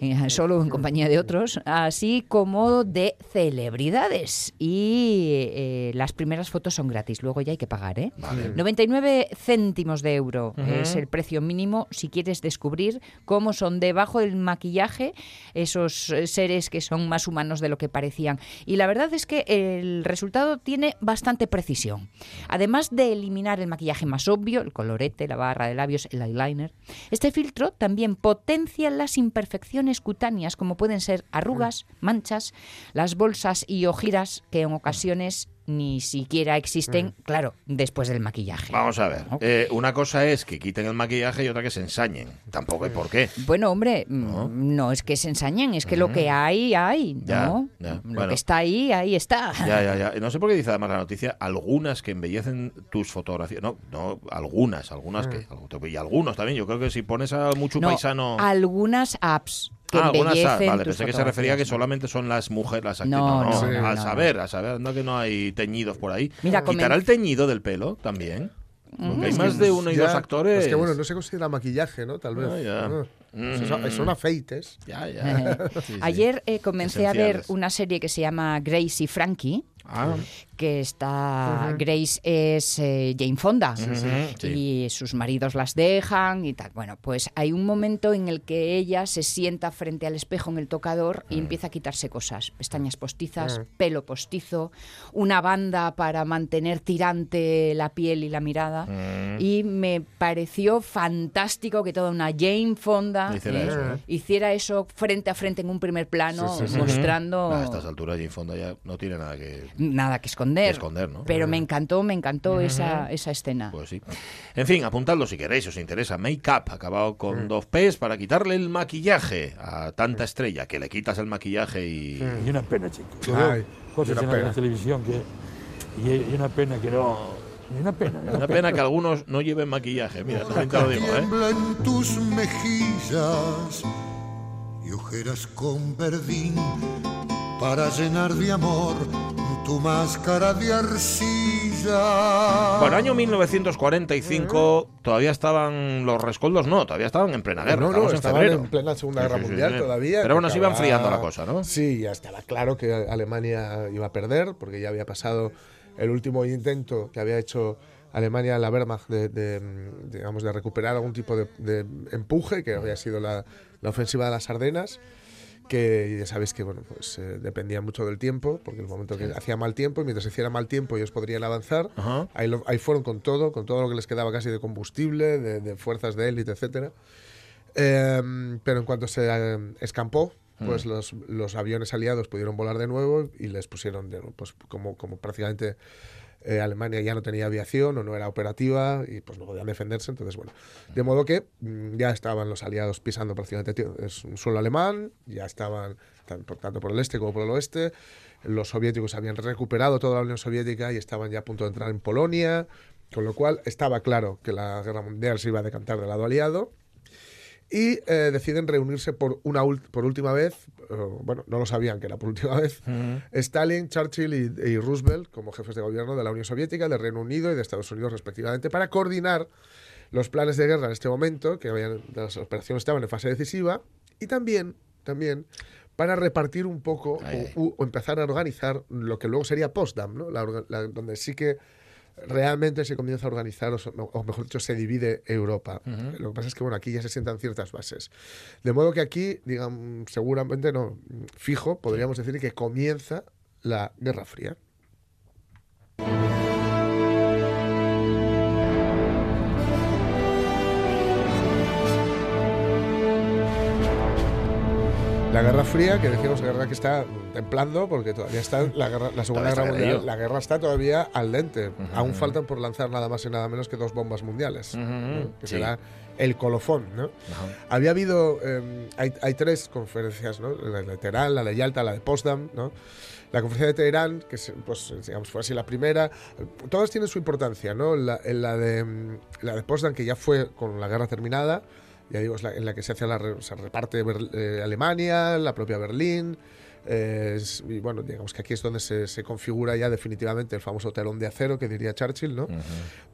eh, solo en compañía de otros, así como de celebridades. Y eh, las primeras fotos son gratis, luego ya hay que pagar. ¿eh? 99 céntimos de euro es el precio mínimo si quieres descubrir cómo son debajo del maquillaje esos eh, seres que son más humanos de lo que parecían. Y la verdad es que el resultado tiene bastante precisión. Además de eliminar el maquillaje más obvio, el colorete, la barra de labios, el eyeliner, este filtro también potencia las imperfecciones cutáneas como pueden ser arrugas, manchas, las bolsas y ojiras que en ocasiones ni siquiera existen, claro, después del maquillaje. Vamos a ver. Eh, una cosa es que quiten el maquillaje y otra que se ensañen. Tampoco hay por qué. Bueno, hombre, mm, no, es que se ensañen, es que lo que hay, hay, ¿no? ya, Lo bueno. que está ahí, ahí está. Ya, ya, ya. No sé por qué dice además la noticia algunas que embellecen tus fotografías. No, no, algunas, algunas que. Y algunos también. Yo creo que si pones a mucho No, paisano. algunas apps que Ah, algunas embellecen vale, tus pensé que se refería a que solamente son las mujeres, las actrices. No, No, no, no, no, a no, saber, a saber, no que no hay teñidos por ahí. Mira, ¿Quitará comen- el teñido del pelo también? Porque hay Es más que de uno y ya- dos actores. Es que bueno, no se considera maquillaje, ¿no? Tal vez. Ah, ya. Ah. Mm. Son, son afeites. Ya, ya. Sí, sí. Ayer eh, comencé a ver una serie que se llama Grace y Frankie. Ah, que está Grace es eh, Jane Fonda sí. y sus maridos las dejan y tal. Bueno, pues hay un momento en el que ella se sienta frente al espejo en el tocador Mm. y empieza a quitarse cosas, pestañas postizas, pelo postizo, una banda para mantener tirante la piel y la mirada Mm. y me pareció fantástico que toda una Jane Fonda Hiciera eh, eso, ¿eh? hiciera eso frente a frente en un primer plano Sí, sí, sí. mostrando a estas alturas Jane Fonda ya no tiene nada que. nada que esconder. Que esconder, ¿no? Pero me encantó, me encantó esa, esa escena. Pues sí. En fin, apuntadlo si queréis, os interesa. Make up, acabado con dos P's para quitarle el maquillaje a tanta estrella, que le quitas el maquillaje y. Y una pena, chico. Ay, cosas una en la pena. televisión que. Y, y una pena que no. Y una pena. Una pena que algunos no lleven maquillaje, mira, también te lo digo, ¿eh? En tus mejillas y ojeras con verdín para llenar de amor tu máscara de arcilla. Bueno, año 1945, todavía estaban los rescoldos, no, todavía estaban en plena guerra. No, en estaban febrero. en plena Segunda Guerra sí, sí, Mundial sí. todavía. Pero bueno, se iba enfriando la cosa, ¿no? Sí, ya estaba claro que Alemania iba a perder, porque ya había pasado el último intento que había hecho Alemania, la Wehrmacht, de, de, mm, digamos, de recuperar algún tipo de, de empuje, que había sido la, la ofensiva de las Ardenas que ya sabéis que bueno pues eh, dependía mucho del tiempo porque el momento que hacía mal tiempo y mientras hiciera mal tiempo ellos podrían avanzar Ajá. ahí, lo- ahí fueron con todo con todo lo que les quedaba casi de combustible de, de fuerzas de élite etcétera Em, pero en cuanto se eh, escampó pues Mm. los, los aviones aliados pudieron volar de nuevo y les pusieron de, pues como como prácticamente eh, Alemania ya no tenía aviación o no era operativa y pues no podían defenderse. Entonces, bueno, de modo que mm, ya estaban los aliados pisando prácticamente es un suelo alemán, ya estaban tan- por- tanto por el este como por el oeste. Los soviéticos habían recuperado toda la Unión Soviética y estaban ya a punto de entrar en Polonia, con lo cual estaba claro que la guerra mundial se iba a decantar del lado aliado y eh, deciden reunirse por una por última vez, eh, bueno, no lo sabían que era por última vez, Stalin, Churchill y, y Roosevelt como jefes de gobierno de la Unión Soviética, del Reino Unido y de Estados Unidos respectivamente, para coordinar los planes de guerra en este momento, que habían, las operaciones estaban en fase decisiva, y también, también para repartir un poco o, empezar a organizar lo que luego sería Potsdam, ¿no? La orga- la- donde sí que realmente se comienza a organizar, o, mejor dicho, se divide Europa. Lo que pasa es que, bueno, aquí ya se sientan ciertas bases. De modo que aquí, digamos, seguramente no, fijo, podríamos decir que comienza la Guerra Fría. La Guerra Fría, que decíamos la guerra que está templando, porque todavía está la, guerra, la Segunda Guerra Mundial, la guerra está todavía al dente. Aún faltan por lanzar nada más y nada menos que dos bombas mundiales, ¿no? que sí. será el colofón. ¿no? Había habido, eh, hay, hay tres conferencias, ¿no? la de Teherán, la de Yalta, la de Potsdam, ¿no? La conferencia de Teherán, que pues, digamos, fue así la primera, todas tienen su importancia, ¿no? La, la, de, mm, la de Potsdam, que ya fue con la guerra terminada, ya digo, es la, en la que se hace la se reparte eh, Alemania, la propia Berlín, eh, es- y bueno, digamos que aquí es donde se, se configura ya definitivamente el famoso telón de acero que diría Churchill, ¿no?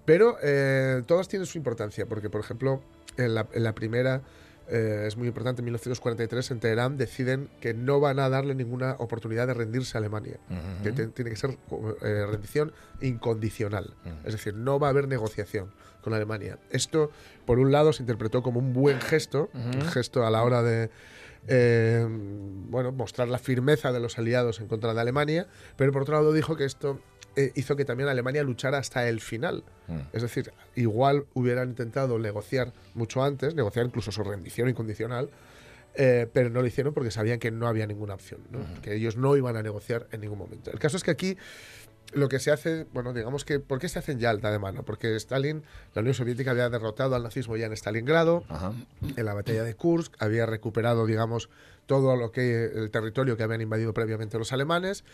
Pero eh, todas tienen su importancia, porque por ejemplo, en la, en la primera eh, es muy importante, en 1943 en Teherán deciden que no van a darle ninguna oportunidad de rendirse a Alemania, Ujú. que te- tiene que ser eh, rendición incondicional, es decir, no va a haber negociación con Alemania. Esto, por un lado, se interpretó como un buen gesto, un gesto a la hora de eh, bueno, mostrar la firmeza de los aliados en contra de Alemania, pero por otro lado dijo que esto eh, hizo que también Alemania luchara hasta el final. Mm. Es decir, igual hubieran intentado negociar mucho antes, negociar incluso su rendición incondicional, eh, pero no lo hicieron porque sabían que no había ninguna opción, ¿no? que ellos no iban a negociar en ningún momento. El caso es que aquí lo que se hace, bueno, digamos que, ¿por qué se hace en Yalta de mano? Porque Stalin, la Unión Soviética había derrotado al nazismo ya en Stalingrado, en la batalla de Kursk, había recuperado, digamos, todo lo que el territorio que habían invadido previamente los alemanes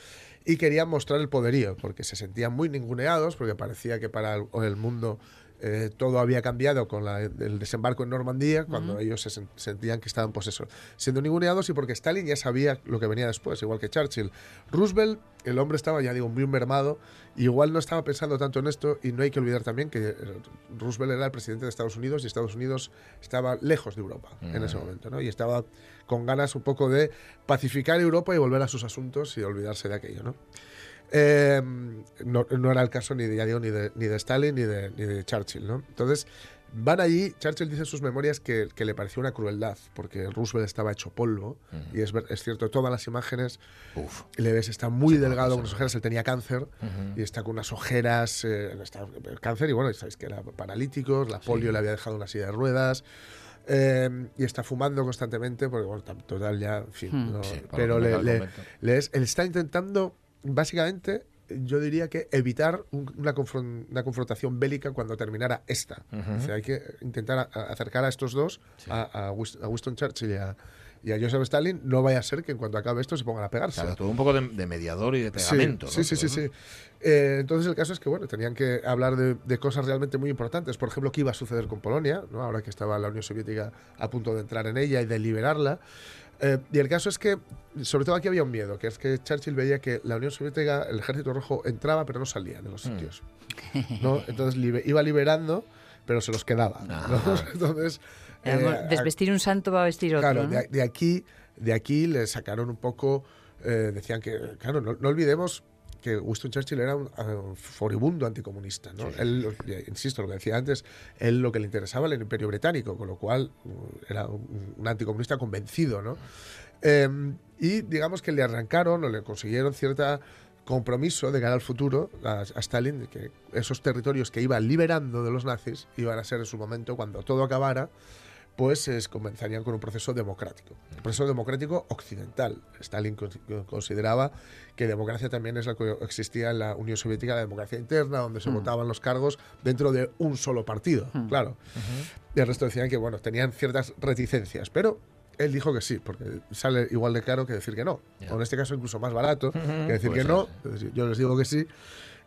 y querían mostrar el poderío, porque se sentían muy ninguneados, porque parecía que para el, el mundo eh, todo había cambiado con la- el desembarco en Normandía, cuando ellos se sen- sentían que estaban, pues eso, siendo ninguneados y porque Stalin ya sabía lo que venía después, igual que Churchill. Roosevelt, el hombre estaba, ya digo, muy mermado, y igual no estaba pensando tanto en esto, y no hay que olvidar también que eh, Roosevelt era el presidente de Estados Unidos y Estados Unidos estaba lejos de Europa en ese Mm. momento, ¿no? Y estaba con ganas un poco de pacificar Europa y volver a sus asuntos y olvidarse de aquello, ¿no? Eh, no, no era el caso ni de, ya digo, ni de, ni de Stalin ni de, ni de Churchill, ¿no? Entonces, van allí, Churchill dice en sus memorias que, que le pareció una crueldad, porque Roosevelt estaba hecho polvo, y es, es cierto, todas las imágenes, le ves, está muy delgado, con unas ojeras, él tenía cáncer, y está con unas ojeras, eh, está, el cáncer, y bueno, sabéis que era paralítico, la polio le había dejado una silla de ruedas, eh, y está fumando constantemente, porque bueno, total ya, en fin, Hmm. no- Sí, pero le, me le- comenta. le es- él está intentando, básicamente, yo diría que evitar un- una, confron- una confrontación bélica cuando terminara esta. O sea, hay que intentar acercar a estos dos, a, a Wis- a Winston Churchill y a, y a Joseph Stalin, no vaya a ser que en cuanto acabe esto se pongan a pegarse. Claro, todo un poco de, de mediador y de pegamento. Sí, ¿no? sí, sí, sí. Eh, entonces el caso es que bueno, tenían que hablar de, de cosas realmente muy importantes. Por ejemplo, qué iba a suceder con Polonia, ¿no? ahora que estaba la Unión Soviética a punto de entrar en ella y de liberarla. Eh, y el caso es que, sobre todo aquí había un miedo, que es que Churchill veía que la Unión Soviética, el ejército rojo entraba pero no salía de los Mm. sitios. ¿no? Entonces libe- iba liberando, pero se los quedaba. ¿no? Entonces, eh, Desvestir un santo va a vestir otro. Claro, ¿no? de, de aquí, de aquí le sacaron un poco, eh, decían que, claro, no, no olvidemos que Winston Churchill era un, furibundo anticomunista. ¿no? Él, eh, insisto, lo que decía antes, él lo que le interesaba era el imperio británico, con lo cual uh, era un, un anticomunista convencido. ¿no? Eh, y digamos que le arrancaron o le consiguieron cierta compromiso de cara al futuro a, a Stalin de que esos territorios que iba liberando de los nazis iban a ser en su momento, cuando todo acabara, pues es- comenzarían con un proceso democrático. Un proceso democrático occidental. Stalin cons- consideraba que democracia también es la que existía en la Unión Soviética, la democracia interna, donde se Mm. votaban los cargos dentro de un solo partido, claro. Y el resto decían que, bueno, tenían ciertas reticencias, pero él dijo que sí, porque sale igual de caro que decir que no. O en este caso incluso más barato que decir Puede que no. Yo les digo que sí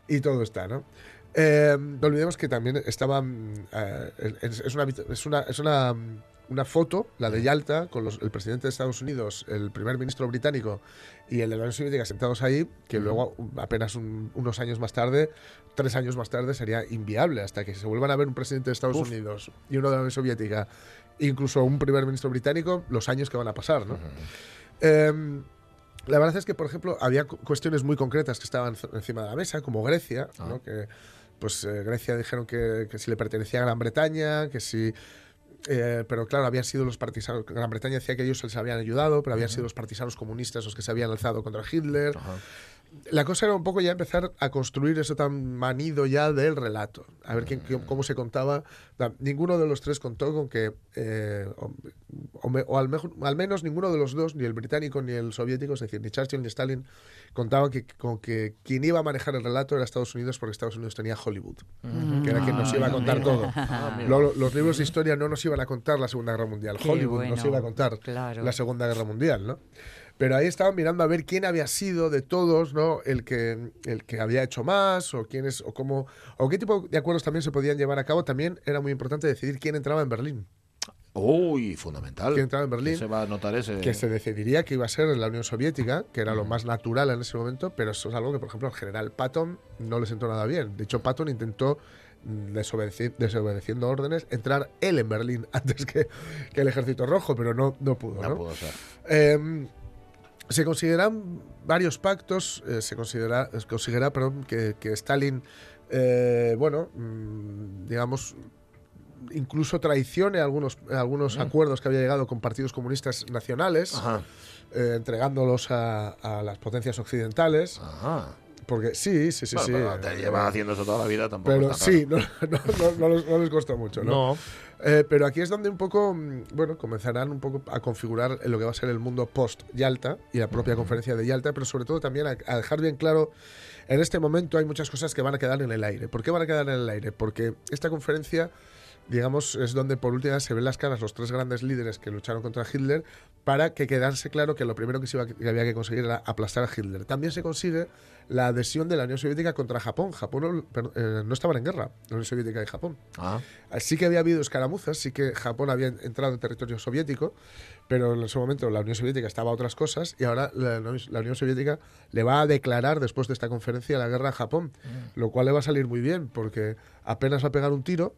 y todo está, ¿no? Eh, no olvidemos que también estaba. mm, eh, es, es una, es una, es una, mm, una foto, la de Yalta, con los- el presidente de Estados Unidos, el primer ministro británico y el de la Unión Soviética sentados ahí, que luego, um, apenas un- unos años más tarde, tres años más tarde, sería inviable hasta que se vuelvan a ver un presidente de Estados Uf. Unidos y uno de la Unión Soviética, incluso un primer ministro británico, los años que van a pasar, ¿no? Em, la verdad es que, por ejemplo, había cu- cuestiones muy concretas que estaban encima de la mesa, como Grecia, ¿no? que pues eh, Grecia dijeron que, que si le pertenecía a Gran Bretaña, que si... eh, pero claro, habían sido los partisanos... Gran Bretaña decía que ellos les habían ayudado, pero habían sido los partisanos comunistas los que se habían alzado contra Hitler. La cosa era un poco ya empezar a construir eso tan manido ya del relato. A ver quién, quién- cómo se contaba. Ninguno de los tres contó con que, eh, o, o me- o al, mejor- al menos ninguno de los dos, ni el británico ni el soviético, es decir, ni Churchill ni Stalin, contaban que, con que quien iba a manejar el relato era Estados Unidos porque Estados Unidos tenía Hollywood, Mm. que era quien nos iba a Ah, contar todo. Ah, los libros de historia no nos iban a contar la Segunda Guerra Mundial. Qué Hollywood nos bueno, iba a contar claro. la Segunda Guerra Mundial, ¿no? Pero ahí estaban mirando a ver quién había sido de todos, ¿no? El que, el que había hecho más, o quién es, o cómo, o qué tipo de acuerdos también se podían llevar a cabo. También era muy importante decidir quién entraba en Berlín. Uy, fundamental. ¿Quién entraba en Berlín? Que se va a notar ese. Que se decidiría que iba a ser la Unión Soviética, que era lo más natural en ese momento, pero eso es algo que, por ejemplo, al general Patton no le sentó nada bien. De hecho, Patton intentó, mm, desobedeci- desobedeciendo órdenes, entrar él en Berlín antes que, que el Ejército Rojo, pero no, no pudo. No ¿no? pudo ser. Eh, se consideran varios pactos, eh, se considera, se considera perdón, que, que Stalin, eh, bueno, mm, digamos, incluso traicione algunos, algunos Mm. acuerdos que había llegado con partidos comunistas nacionales, eh, entregándolos a, a las potencias occidentales. Ajá. Porque sí, sí, sí, Bueno, sí. pero te eh, lleva haciendo eso toda la vida tampoco. pero sí, no, no, no- no les costó mucho, ¿no? No. Eh, pero aquí es donde un poco, mm, bueno, comenzarán un poco a configurar lo que va a ser el mundo post-Yalta y la propia conferencia de Yalta, pero sobre todo también a, a dejar bien claro, en este momento hay muchas cosas que van a quedar en el aire. ¿Por qué van a quedar en el aire? Porque esta conferencia digamos, es donde por última vez se ven las caras los tres grandes líderes que lucharon contra Hitler para que quedase claro que lo primero que, se iba, que había que conseguir era aplastar a Hitler. También se consigue la adhesión de la Unión Soviética contra Japón. Japón no, eh, no estaban en guerra, la Unión Soviética y Japón. Ah. Sí que había habido escaramuzas, sí que Japón había entrado en territorio soviético, pero en ese momento la Unión Soviética estaba a otras cosas y ahora la, la Unión Soviética le va a declarar después de esta conferencia la guerra a Japón, lo cual le va a salir muy bien porque apenas va a pegar un tiro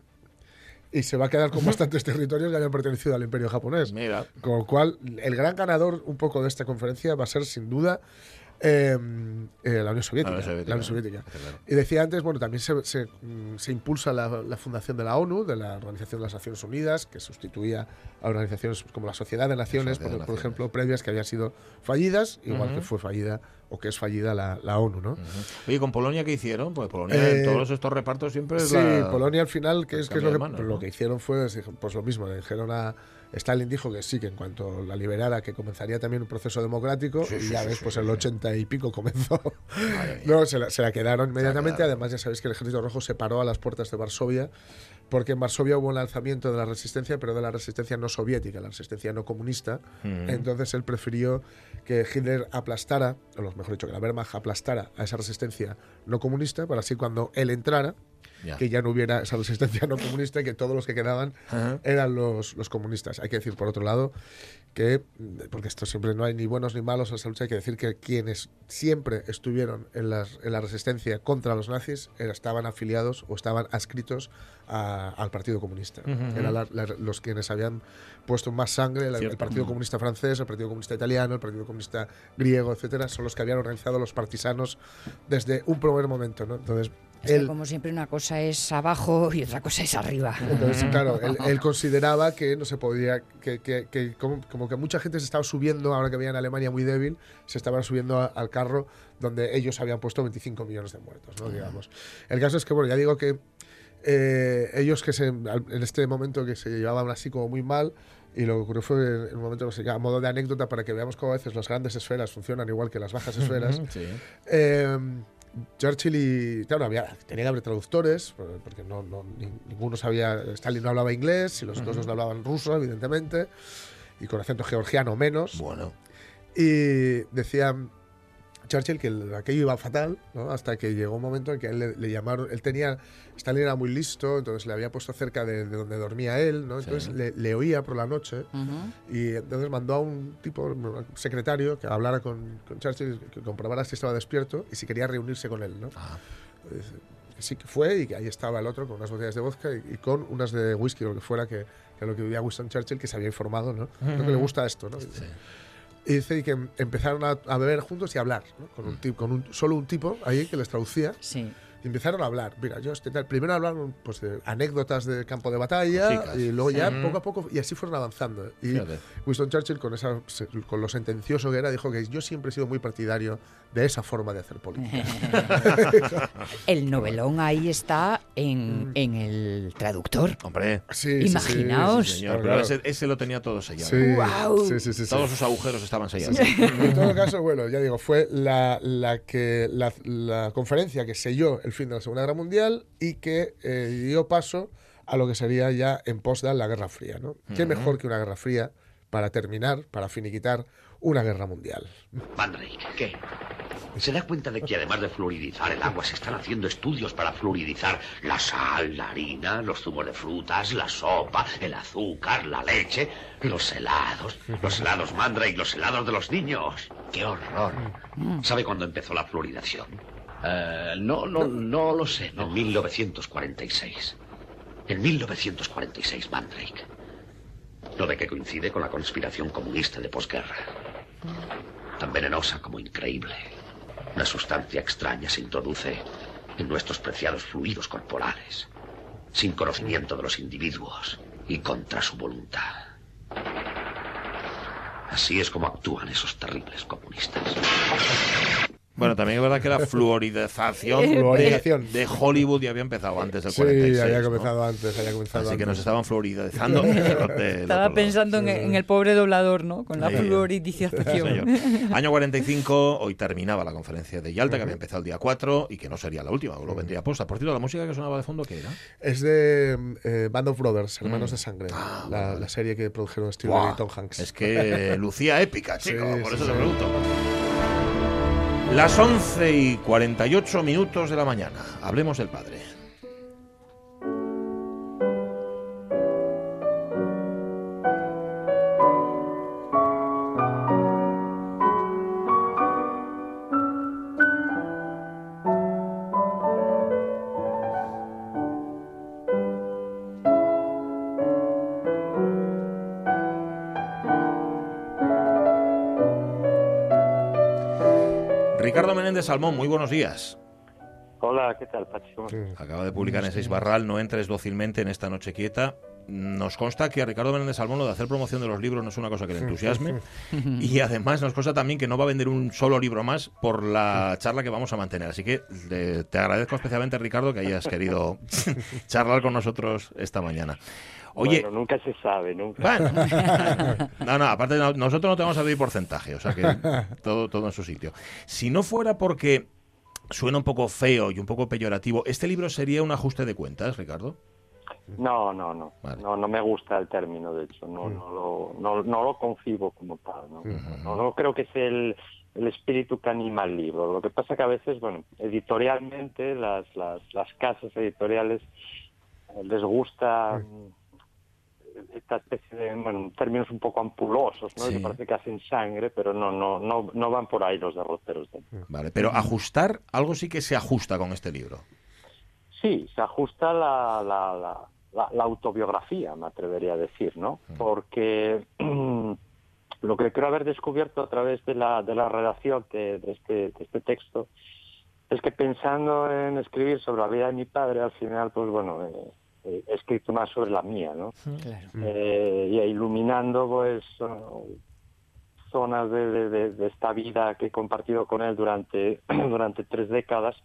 y se va a quedar con bastantes territorios que habían pertenecido al imperio japonés. Mira. Con lo cual, el gran ganador un poco de esta conferencia va a ser sin duda eh, eh, la Unión Soviética. La Unión Soviética, la Unión Soviética. claro. Y decía antes, bueno, también se, se, mm, se impulsa la, la fundación de la ONU, de la Organización de las Naciones Unidas, que sustituía a organizaciones como la Sociedad de Naciones, Sociedad de por, por Naciones. ejemplo, previas que habían sido fallidas, igual Ujú. que fue fallida o que es fallida la, la ONU, ¿no? Oye, ¿con Polonia qué hicieron? Pues Polonia Eh, en todos estos repartos siempre Sí, Polonia al final, ¿qué es, qué es lo, que, cambia de mano, pues ¿no? lo que hicieron fue pues lo mismo, le dijeron a Stalin dijo que sí, que en cuanto la liberara que comenzaría también un proceso democrático Sí, y ya sí, ves, sí, pues el sí. 80 y pico comenzó. No, se la, se la quedaron inmediatamente, además ya sabéis que el Ejército Rojo se paró a las puertas de Varsovia porque en Varsovia hubo un lanzamiento de la resistencia, pero de la resistencia no soviética, la resistencia no comunista. Mm. Entonces él prefirió que Hitler aplastara, o mejor dicho, que la Wehrmacht aplastara a esa resistencia no comunista, para así cuando él entrara, Ya. que ya no hubiera esa resistencia no comunista y que todos los que quedaban Ajá. eran los, los comunistas. Hay que decir, por otro lado, que, porque esto siempre no hay ni buenos ni malos en esa lucha, hay que decir que quienes siempre estuvieron en, las- en la resistencia contra los nazis estaban afiliados o estaban adscritos a- al Partido Comunista. Ujú. Eran la- la- los quienes habían puesto más sangre, la- el. Partido Comunista francés, el Partido Comunista italiano, el Partido Griego, etcétera, son los que habían organizado los partisanos desde un primer momento. ¿no? Entonces, Es que él- como siempre una cosa es abajo y otra cosa es arriba. entonces, claro, él, él consideraba que no se podía, que, que- que como, como que mucha gente se estaba subiendo, ahora que veían Alemania muy débil, se estaban subiendo a- al carro donde ellos habían puesto 25 millones de muertos, ¿no? digamos. El caso es que, bueno, ya digo que eh, ellos que se, en este momento que se llevaban así como muy mal, y lo que ocurrió fue en un momento, no sé, a modo de anécdota, para que veamos cómo a veces las grandes esferas funcionan igual que las bajas esferas. Sí. Eh, Churchill y. Claro, había, tenía que haber traductores, por- porque no, no- ni- ninguno sabía. Stalin no hablaba inglés y los otros dos no hablaban ruso, evidentemente, y con acento georgiano menos. Bueno. Y decía Churchill que el- aquello iba fatal, ¿no? hasta que llegó un momento en que él le, le llamaron. Él tenía. Stalin era muy listo, entonces le había puesto cerca de, de donde dormía él, ¿no? entonces le, le oía por la noche. Y entonces mandó a un tipo, un secretario, que hablara con, con Churchill, que comprobara si estaba despierto y si quería reunirse con él. ¿no? Que sí que fue y que ahí estaba el otro con unas botellas de vodka y, y con unas de whisky o lo que fuera, que, que lo que vivía Winston Churchill, que se había informado, ¿no? Creo que le gusta esto, ¿no? Y dice que em- empezaron a, a beber juntos y a hablar, ¿no? Con un tipo, con un, solo un tipo ahí que les traducía. Sí. Y empezaron a hablar. Mira, yo este tal. Primero hablaron pues, de anécdotas de campo de batalla y luego ya poco a poco, y así fueron avanzando. Y Fíjate. Winston Churchill, con, esa, se- con lo sentencioso que era, dijo que yo siempre he sido muy partidario de esa forma de hacer política. El novelón ahí está en, en el traductor. Hombre. Sí, Imaginaos. Sí, señor, pero ese, ese lo tenía todo sellado. Sí, Guau. sí, sí, sí, sí. Todos sus agujeros estaban sellados. En todo caso, bueno, ya digo, fue la, la que, la, la conferencia que selló el fin de la Segunda Guerra Mundial y que eh, dio paso a lo que sería ya en pos de la Guerra Fría. ¿no? ¿Qué mejor que una Guerra Fría para terminar, para finiquitar una guerra mundial? Mandrake, ¿qué? ¿Se da cuenta de que además de fluoridizar el agua se están haciendo estudios para fluoridizar la sal, la harina, los zumos de frutas, la sopa, el azúcar, la leche, los helados, los helados Mandrake, los helados de los niños? ¡Qué horror! ¿Sabe cuándo empezó la fluoridación? Eh, no, no, no lo sé. En 1946. En 1946, Mandrake. Lo de que coincide con la conspiración comunista de posguerra. Tan venenosa como increíble. Una sustancia extraña se introduce en nuestros preciados fluidos corporales, sin conocimiento de los individuos y contra su voluntad. Así es como actúan esos terribles comunistas. Bueno, también es verdad que la fluoridación, Fluoridación. de, de Hollywood ya había empezado antes del Sí, 46. había ¿no? comenzado antes, había comenzado Así que antes. nos estaban fluoridizando. Estaba pensando en, en el pobre doblador, ¿no? Con la Sí. fluoridización. Señor. Año 45, hoy terminaba la conferencia de Yalta, que había empezado el día 4 y que no sería la última, lo vendría posta. Por cierto, la música que sonaba de fondo, ¿qué era? Es de eh, Band of Brothers, Hermanos Mm. de Sangre, Ah, la, la serie que produjeron Spielberg Buah, y Tom Hanks. Es que lucía épica, chico, Sí, por sí, eso sí. te pregunto. Las 11 y 48 minutos de la mañana. Hablemos del padre. Salmón, muy buenos días. Hola, ¿qué tal, Pachi? ¿Cómo estás? Acaba de publicar en Seis Barral, no entres dócilmente en esta noche quieta. Nos consta que a Ricardo Menéndez Salmón lo de hacer promoción de los libros no es una cosa que le entusiasme. y además nos consta también que no va a vender un solo libro más por la charla que vamos a mantener. Así que le- te agradezco especialmente, Ricardo, que hayas querido charlar con nosotros esta mañana. Oye, Bueno, nunca se sabe, nunca. bueno, no, no, aparte no- nosotros no te vamos a pedir porcentaje, o sea que todo, todo en su sitio. Si no fuera porque suena un poco feo y un poco peyorativo, ¿este libro sería un ajuste de cuentas, Ricardo? No, no, no. No, no me gusta el término, de hecho. No, no, lo, no, no lo concibo como tal. No, no, no creo que es el, el espíritu que anima el libro. Lo que pasa que a veces, bueno, editorialmente las, las, las casas editoriales eh, les gusta mm, esta especie de bueno, términos un poco ampulosos, ¿no? Sí. Que parece que hacen sangre, pero no, no, no, no van por ahí los derroteros. De... Vale, pero ajustar, algo sí que se ajusta con este libro. Sí, se ajusta la, la, la, la- la autobiografía, me atrevería a decir, ¿no? Porque lo que creo haber descubierto a través de la, de la redacción de, de este, de este texto es que pensando en escribir sobre la vida de mi padre, al final, pues bueno, eh, eh, he escrito más sobre la mía, ¿no? Eh, y iluminando, pues, oh, zonas de, de- de- de esta vida que he compartido con él durante, durante tres décadas,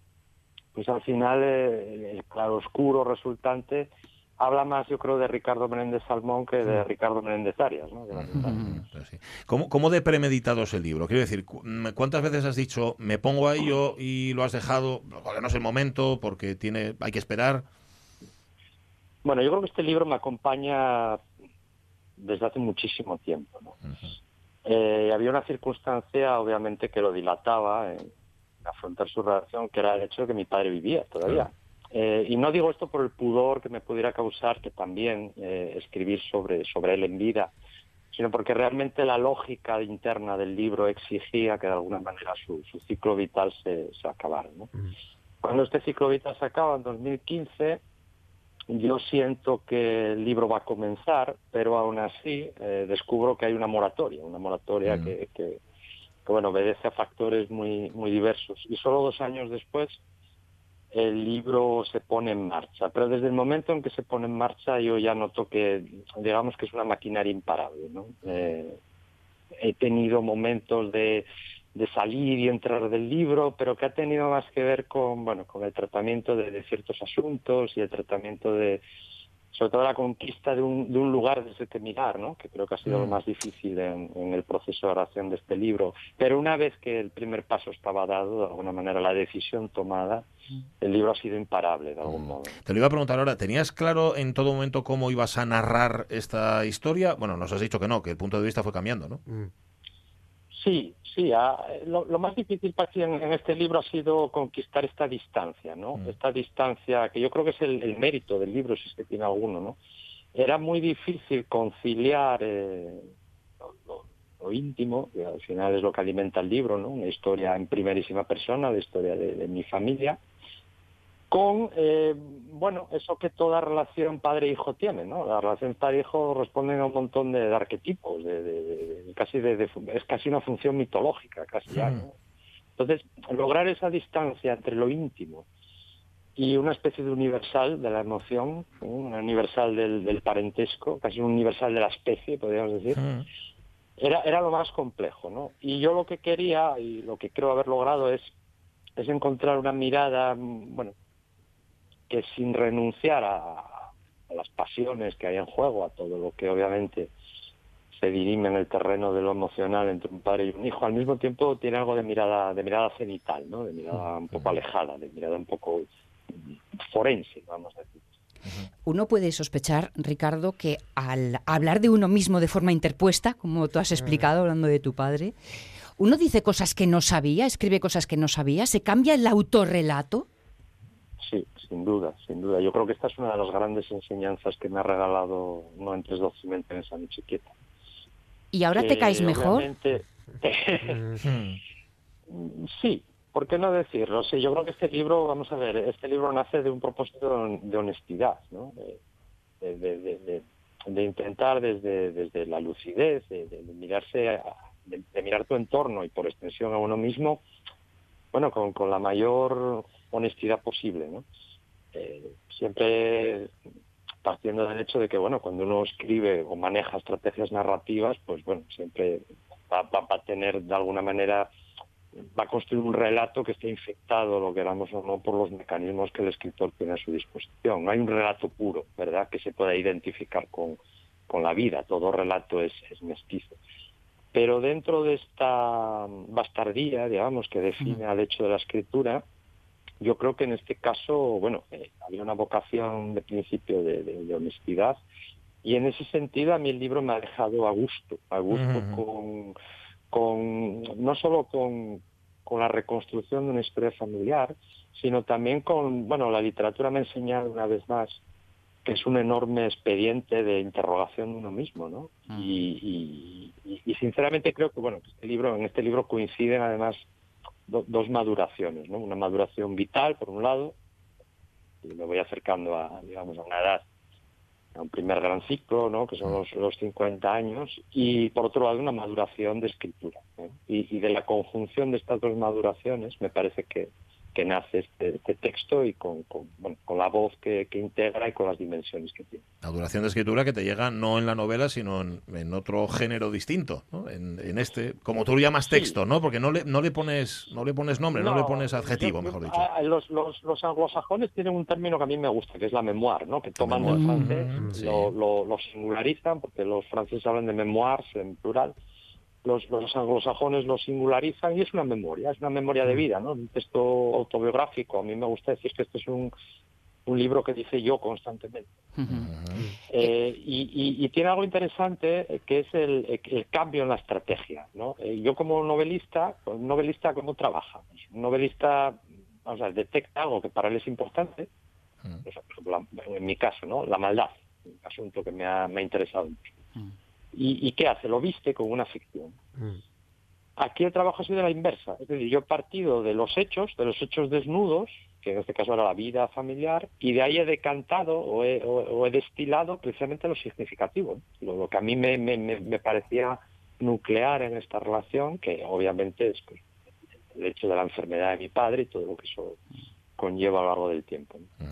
pues al final eh, el claroscuro resultante habla más, yo creo, de Ricardo Menéndez Salmón que de Ricardo Menéndez Arias, ¿no? Pues. ¿Cómo, ¿Cómo de premeditado es el libro? Quiero decir, mm, ¿cuántas veces has dicho me pongo a ello y lo has dejado porque no es el momento, porque tiene hay que esperar? Bueno, yo creo que este libro me acompaña desde hace muchísimo tiempo. ¿no? Eh, había una circunstancia, obviamente, que lo dilataba en afrontar su relación, que era el hecho de que mi padre vivía todavía. Eh, y no digo esto por el pudor que me pudiera causar que también eh, escribir sobre, sobre él en vida, sino porque realmente la lógica interna del libro exigía que de alguna manera su, su ciclo vital se, se acabara. ¿no? Cuando este ciclo vital se acaba en 2015, yo siento que el libro va a comenzar, pero aún así eh, descubro que hay una moratoria, una moratoria que, que, que, bueno, obedece a factores muy, muy diversos. Y solo dos años después el libro se pone en marcha. Pero desde el momento en que se pone en marcha yo ya noto que, digamos que es una maquinaria imparable. ¿no? Eh, he tenido momentos de, de salir y entrar del libro, pero que ha tenido más que ver con, bueno, con el tratamiento de, de ciertos asuntos y el tratamiento de, sobre todo la conquista de un, de un lugar desde que mirar, ¿no? que creo que ha sido lo más difícil en, en el proceso de oración de este libro. Pero una vez que el primer paso estaba dado, de alguna manera la decisión tomada, el libro ha sido imparable de algún modo. Te lo iba a preguntar ahora, ¿tenías claro en todo momento cómo ibas a narrar esta historia? Bueno, nos has dicho que no, que el punto de vista fue cambiando, ¿no? Sí, sí. ah, lo, lo más difícil para ti en, en este libro ha sido conquistar esta distancia, ¿no? Esta distancia que yo creo que es el, el mérito del libro, si es que tiene alguno, ¿no? Era muy difícil conciliar eh, lo, lo- lo íntimo, que al final es lo que alimenta el libro, ¿no? Una historia en primerísima persona, la historia de, de mi familia, con, eh, bueno, eso que toda relación padre-hijo tiene, ¿no? La relación padre-hijo responden a un montón de, de arquetipos, de, de- casi es casi una función mitológica, casi ya, ¿no? Entonces, lograr esa distancia entre lo íntimo y una especie de universal de la emoción, un universal del, del parentesco, casi un universal de la especie, podríamos decir, era, era lo más complejo, ¿no? Y yo lo que quería y lo que creo haber logrado es, es encontrar una mirada, mm, bueno, que sin renunciar a, a las pasiones que hay en juego, a todo lo que obviamente se dirime en el terreno de lo emocional entre un padre y un hijo, al mismo tiempo tiene algo de mirada, de mirada cenital, ¿no? De mirada un poco alejada, de mirada un poco forense, vamos a decir. Uno puede sospechar, Ricardo, que al hablar de uno mismo de forma interpuesta, como tú has explicado hablando de tu padre, uno dice cosas que no sabía, escribe cosas que no sabía, se cambia el autorrelato. Sí, sin duda, sin duda. Yo creo que esta es una de las grandes enseñanzas que me ha regalado No entres dócilmente en esa noche quieta. ¿Y ahora te caes mejor? sí, ¿por qué no decirlo? Sí, yo creo que este libro, vamos a ver, este libro nace de un propósito de honestidad, ¿no? De, de- de- de- de intentar desde, desde la lucidez, de, de- de mirarse, a- de, de mirar tu entorno y por extensión a uno mismo, bueno, con, con la mayor honestidad posible, ¿no? Eh, siempre partiendo del hecho de que, bueno, cuando uno escribe o maneja estrategias narrativas, pues bueno, siempre va, va- va a tener de alguna manera, va a construir un relato que esté infectado, lo queramos o no, por los mecanismos que el escritor tiene a su disposición. No hay un relato puro, ¿verdad?, que se pueda identificar con, con la vida. Todo relato es, es mestizo. Pero dentro de esta bastardía, digamos, que define al hecho de la escritura, yo creo que en este caso, bueno, eh, había una vocación de principio de, de- de honestidad. Y en ese sentido a mí el libro me ha dejado a gusto, a gusto con, con no solo con, con la reconstrucción de una historia familiar, sino también con, bueno, la literatura me ha enseñado una vez más que es un enorme expediente de interrogación de uno mismo, ¿no? Y, y- y sinceramente creo que, bueno, este libro, en este libro coinciden además do- dos maduraciones, ¿no? Una maduración vital, por un lado, y me voy acercando a, digamos, a una edad, a un primer gran ciclo, ¿no? Que son los, los 50 años, y por otro lado una maduración de escritura. ¿no? Y, y de la conjunción de estas dos maduraciones me parece que, que nace este, este texto y con, con, bueno, con la voz que, que integra y con las dimensiones que tiene. La duración de escritura que te llega no en la novela, sino en, en otro género distinto, ¿no? En, en este, como tú lo llamas texto, ¿no? Porque no le, no le pones no le pones nombre, no, le pones adjetivo, yo- mejor dicho. a- a los, los, los anglosajones tienen un término que a mí me gusta, que es la memoir, ¿no? Que toman memoir. francés, sí. lo, lo, lo singularizan, porque los franceses hablan de memoirs en plural. Los, los anglosajones lo singularizan y es una memoria, es una memoria de vida, ¿no? Un texto autobiográfico. A mí me gusta decir que este es un, un libro que dice yo constantemente. Eh, y, y- y tiene algo interesante que es el, el cambio en la estrategia. ¿no? Eh, yo como novelista, un novelista cómo trabaja. Un novelista vamos a ver, detecta algo que para él es importante, o sea, por ejemplo, la- en mi caso, ¿no? la maldad, un asunto que me ha, me ha interesado mucho. ¿Y, ¿Y qué hace? Lo viste con una ficción. Aquí el trabajo ha sido la inversa. Es decir, yo he partido de los hechos, de los hechos desnudos, que en este caso era la vida familiar, y de ahí he decantado o he, o- o he destilado precisamente lo significativo, lo, lo que a mí me, me- me- me parecía nuclear en esta relación, que obviamente es pues, el hecho de la enfermedad de mi padre y todo lo que eso conlleva a lo largo del tiempo. ¿no?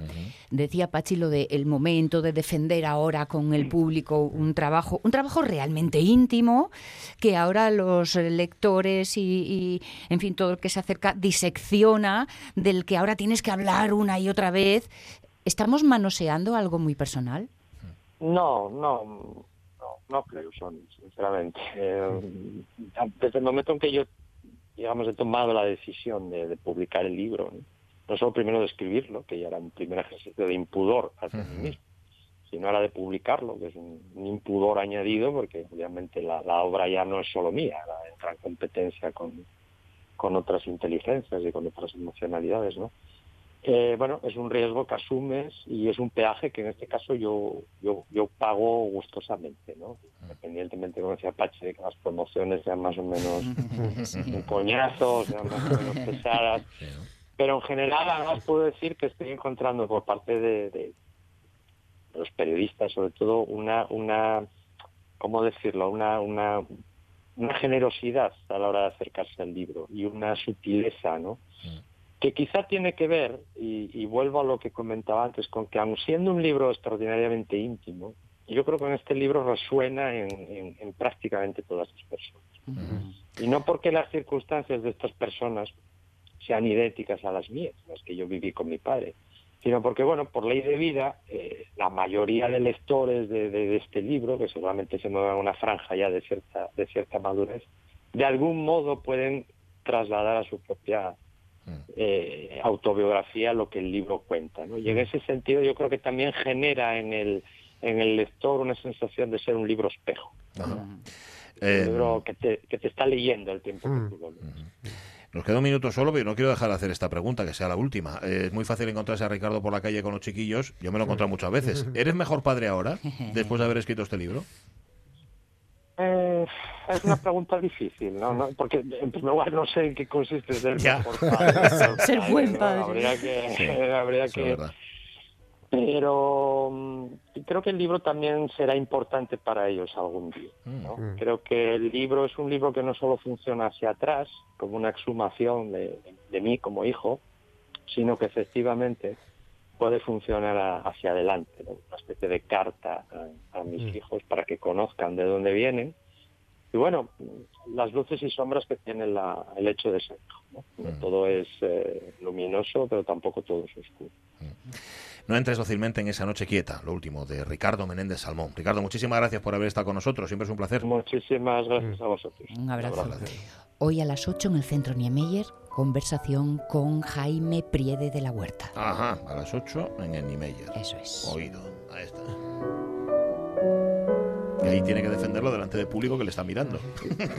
Decía Pachi lo de el momento de defender ahora con el público un trabajo, un trabajo realmente íntimo que ahora los lectores y, y, en fin todo el que se acerca disecciona del que ahora tienes que hablar una y otra vez. ¿Estamos manoseando algo muy personal? No, no, no, no creo, Sonny, sinceramente. Eh, desde el momento en que yo, digamos, he tomado la decisión de, de publicar el libro, ¿no? No solo primero de escribirlo, que ya era un primer ejercicio de impudor hacia mí mismo, sino ahora de publicarlo, que es un, un impudor añadido, porque obviamente la, la obra ya no es solo mía, la- entra en competencia con, con otras inteligencias y con otras emocionalidades, ¿no? Eh, bueno, es un riesgo que asumes y es un peaje que en este caso yo yo, yo pago gustosamente, ¿no? Independientemente, como decía Pache, de que las promociones sean más o menos un coñazo, sean más o menos pesadas. Pero en general, además, puedo decir que estoy encontrando por parte de, de los periodistas, sobre todo, una, una ¿cómo decirlo? Una, una, una generosidad a la hora de acercarse al libro y una sutileza, ¿no? que quizá tiene que ver, y, y vuelvo a lo que comentaba antes, con que aun siendo un libro extraordinariamente íntimo, yo creo que en este libro resuena en, en- en prácticamente todas las personas. Y no porque las circunstancias de estas personas sean idénticas a las mías, las que yo viví con mi padre, sino porque, bueno, por ley de vida, eh, la mayoría de lectores de, de- de este libro, que seguramente se mueven en una franja ya de cierta, de cierta madurez, de algún modo pueden trasladar a su propia eh, autobiografía lo que el libro cuenta. ¿no? Y en ese sentido yo creo que también genera en el, en el lector una sensación de ser un libro espejo. Eh, un libro que te, que te está leyendo el tiempo que tú lo lees. Nos queda un minuto solo, pero no quiero dejar de hacer esta pregunta, que sea la última. Eh, es muy fácil encontrarse a Ricardo por la calle con los chiquillos. Yo me lo he encontrado muchas veces. ¿Eres mejor padre ahora, después de haber escrito este libro? Eh, es una pregunta difícil, ¿no? ¿no? Porque en primer lugar no sé en qué consiste ser Ya. mejor padre. Ser buen padre. Habría que, Sí, habría que verdad. Pero mm, creo que el libro también será importante para ellos algún día. ¿no? Mm. Creo que el libro es un libro que no solo funciona hacia atrás, como una exhumación de, de mí como hijo, sino que efectivamente puede funcionar a- hacia adelante, ¿no? una especie de carta a, a mis hijos para que conozcan de dónde vienen. Y bueno, las luces y sombras que tiene la- el hecho de ser hijo. ¿no? No todo es eh, luminoso, pero tampoco todo es oscuro. No entres dócilmente en esa noche quieta, lo último, de Ricardo Menéndez Salmón. Ricardo, muchísimas gracias por haber estado con nosotros. Siempre es un placer. Muchísimas gracias a vosotros. Un abrazo. Un abrazo. Hoy a las 8 en el Centro Niemeyer, conversación con Jaime Priede de la Huerta. Ajá, a las 8 en el Niemeyer. Eso es. Oído. Ahí está. Porque ahí tiene que defenderlo delante de público que le está mirando.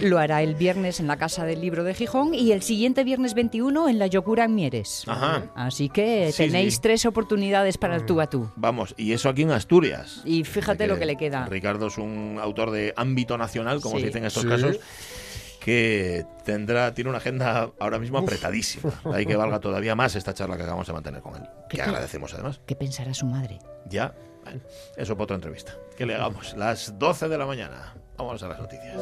Lo hará el viernes en la Casa del Libro de Gijón y el siguiente viernes 21 en la Yocura en Mieres. Ajá. Así que Sí, tenéis sí. tres oportunidades para el tú a tú. Vamos, y eso aquí en Asturias. Y fíjate Que lo que le queda. Ricardo es un autor de ámbito nacional, como Sí. se dice en estos Sí. casos, que tendrá, tiene una agenda ahora mismo apretadísima. Hay que valga todavía más esta charla que acabamos de mantener con él. Que ¿Qué? agradecemos además. ¿Qué pensará su madre? Ya, eso para otra entrevista. ¿Qué le hagamos? Las 12 de la mañana. Vamos a las noticias.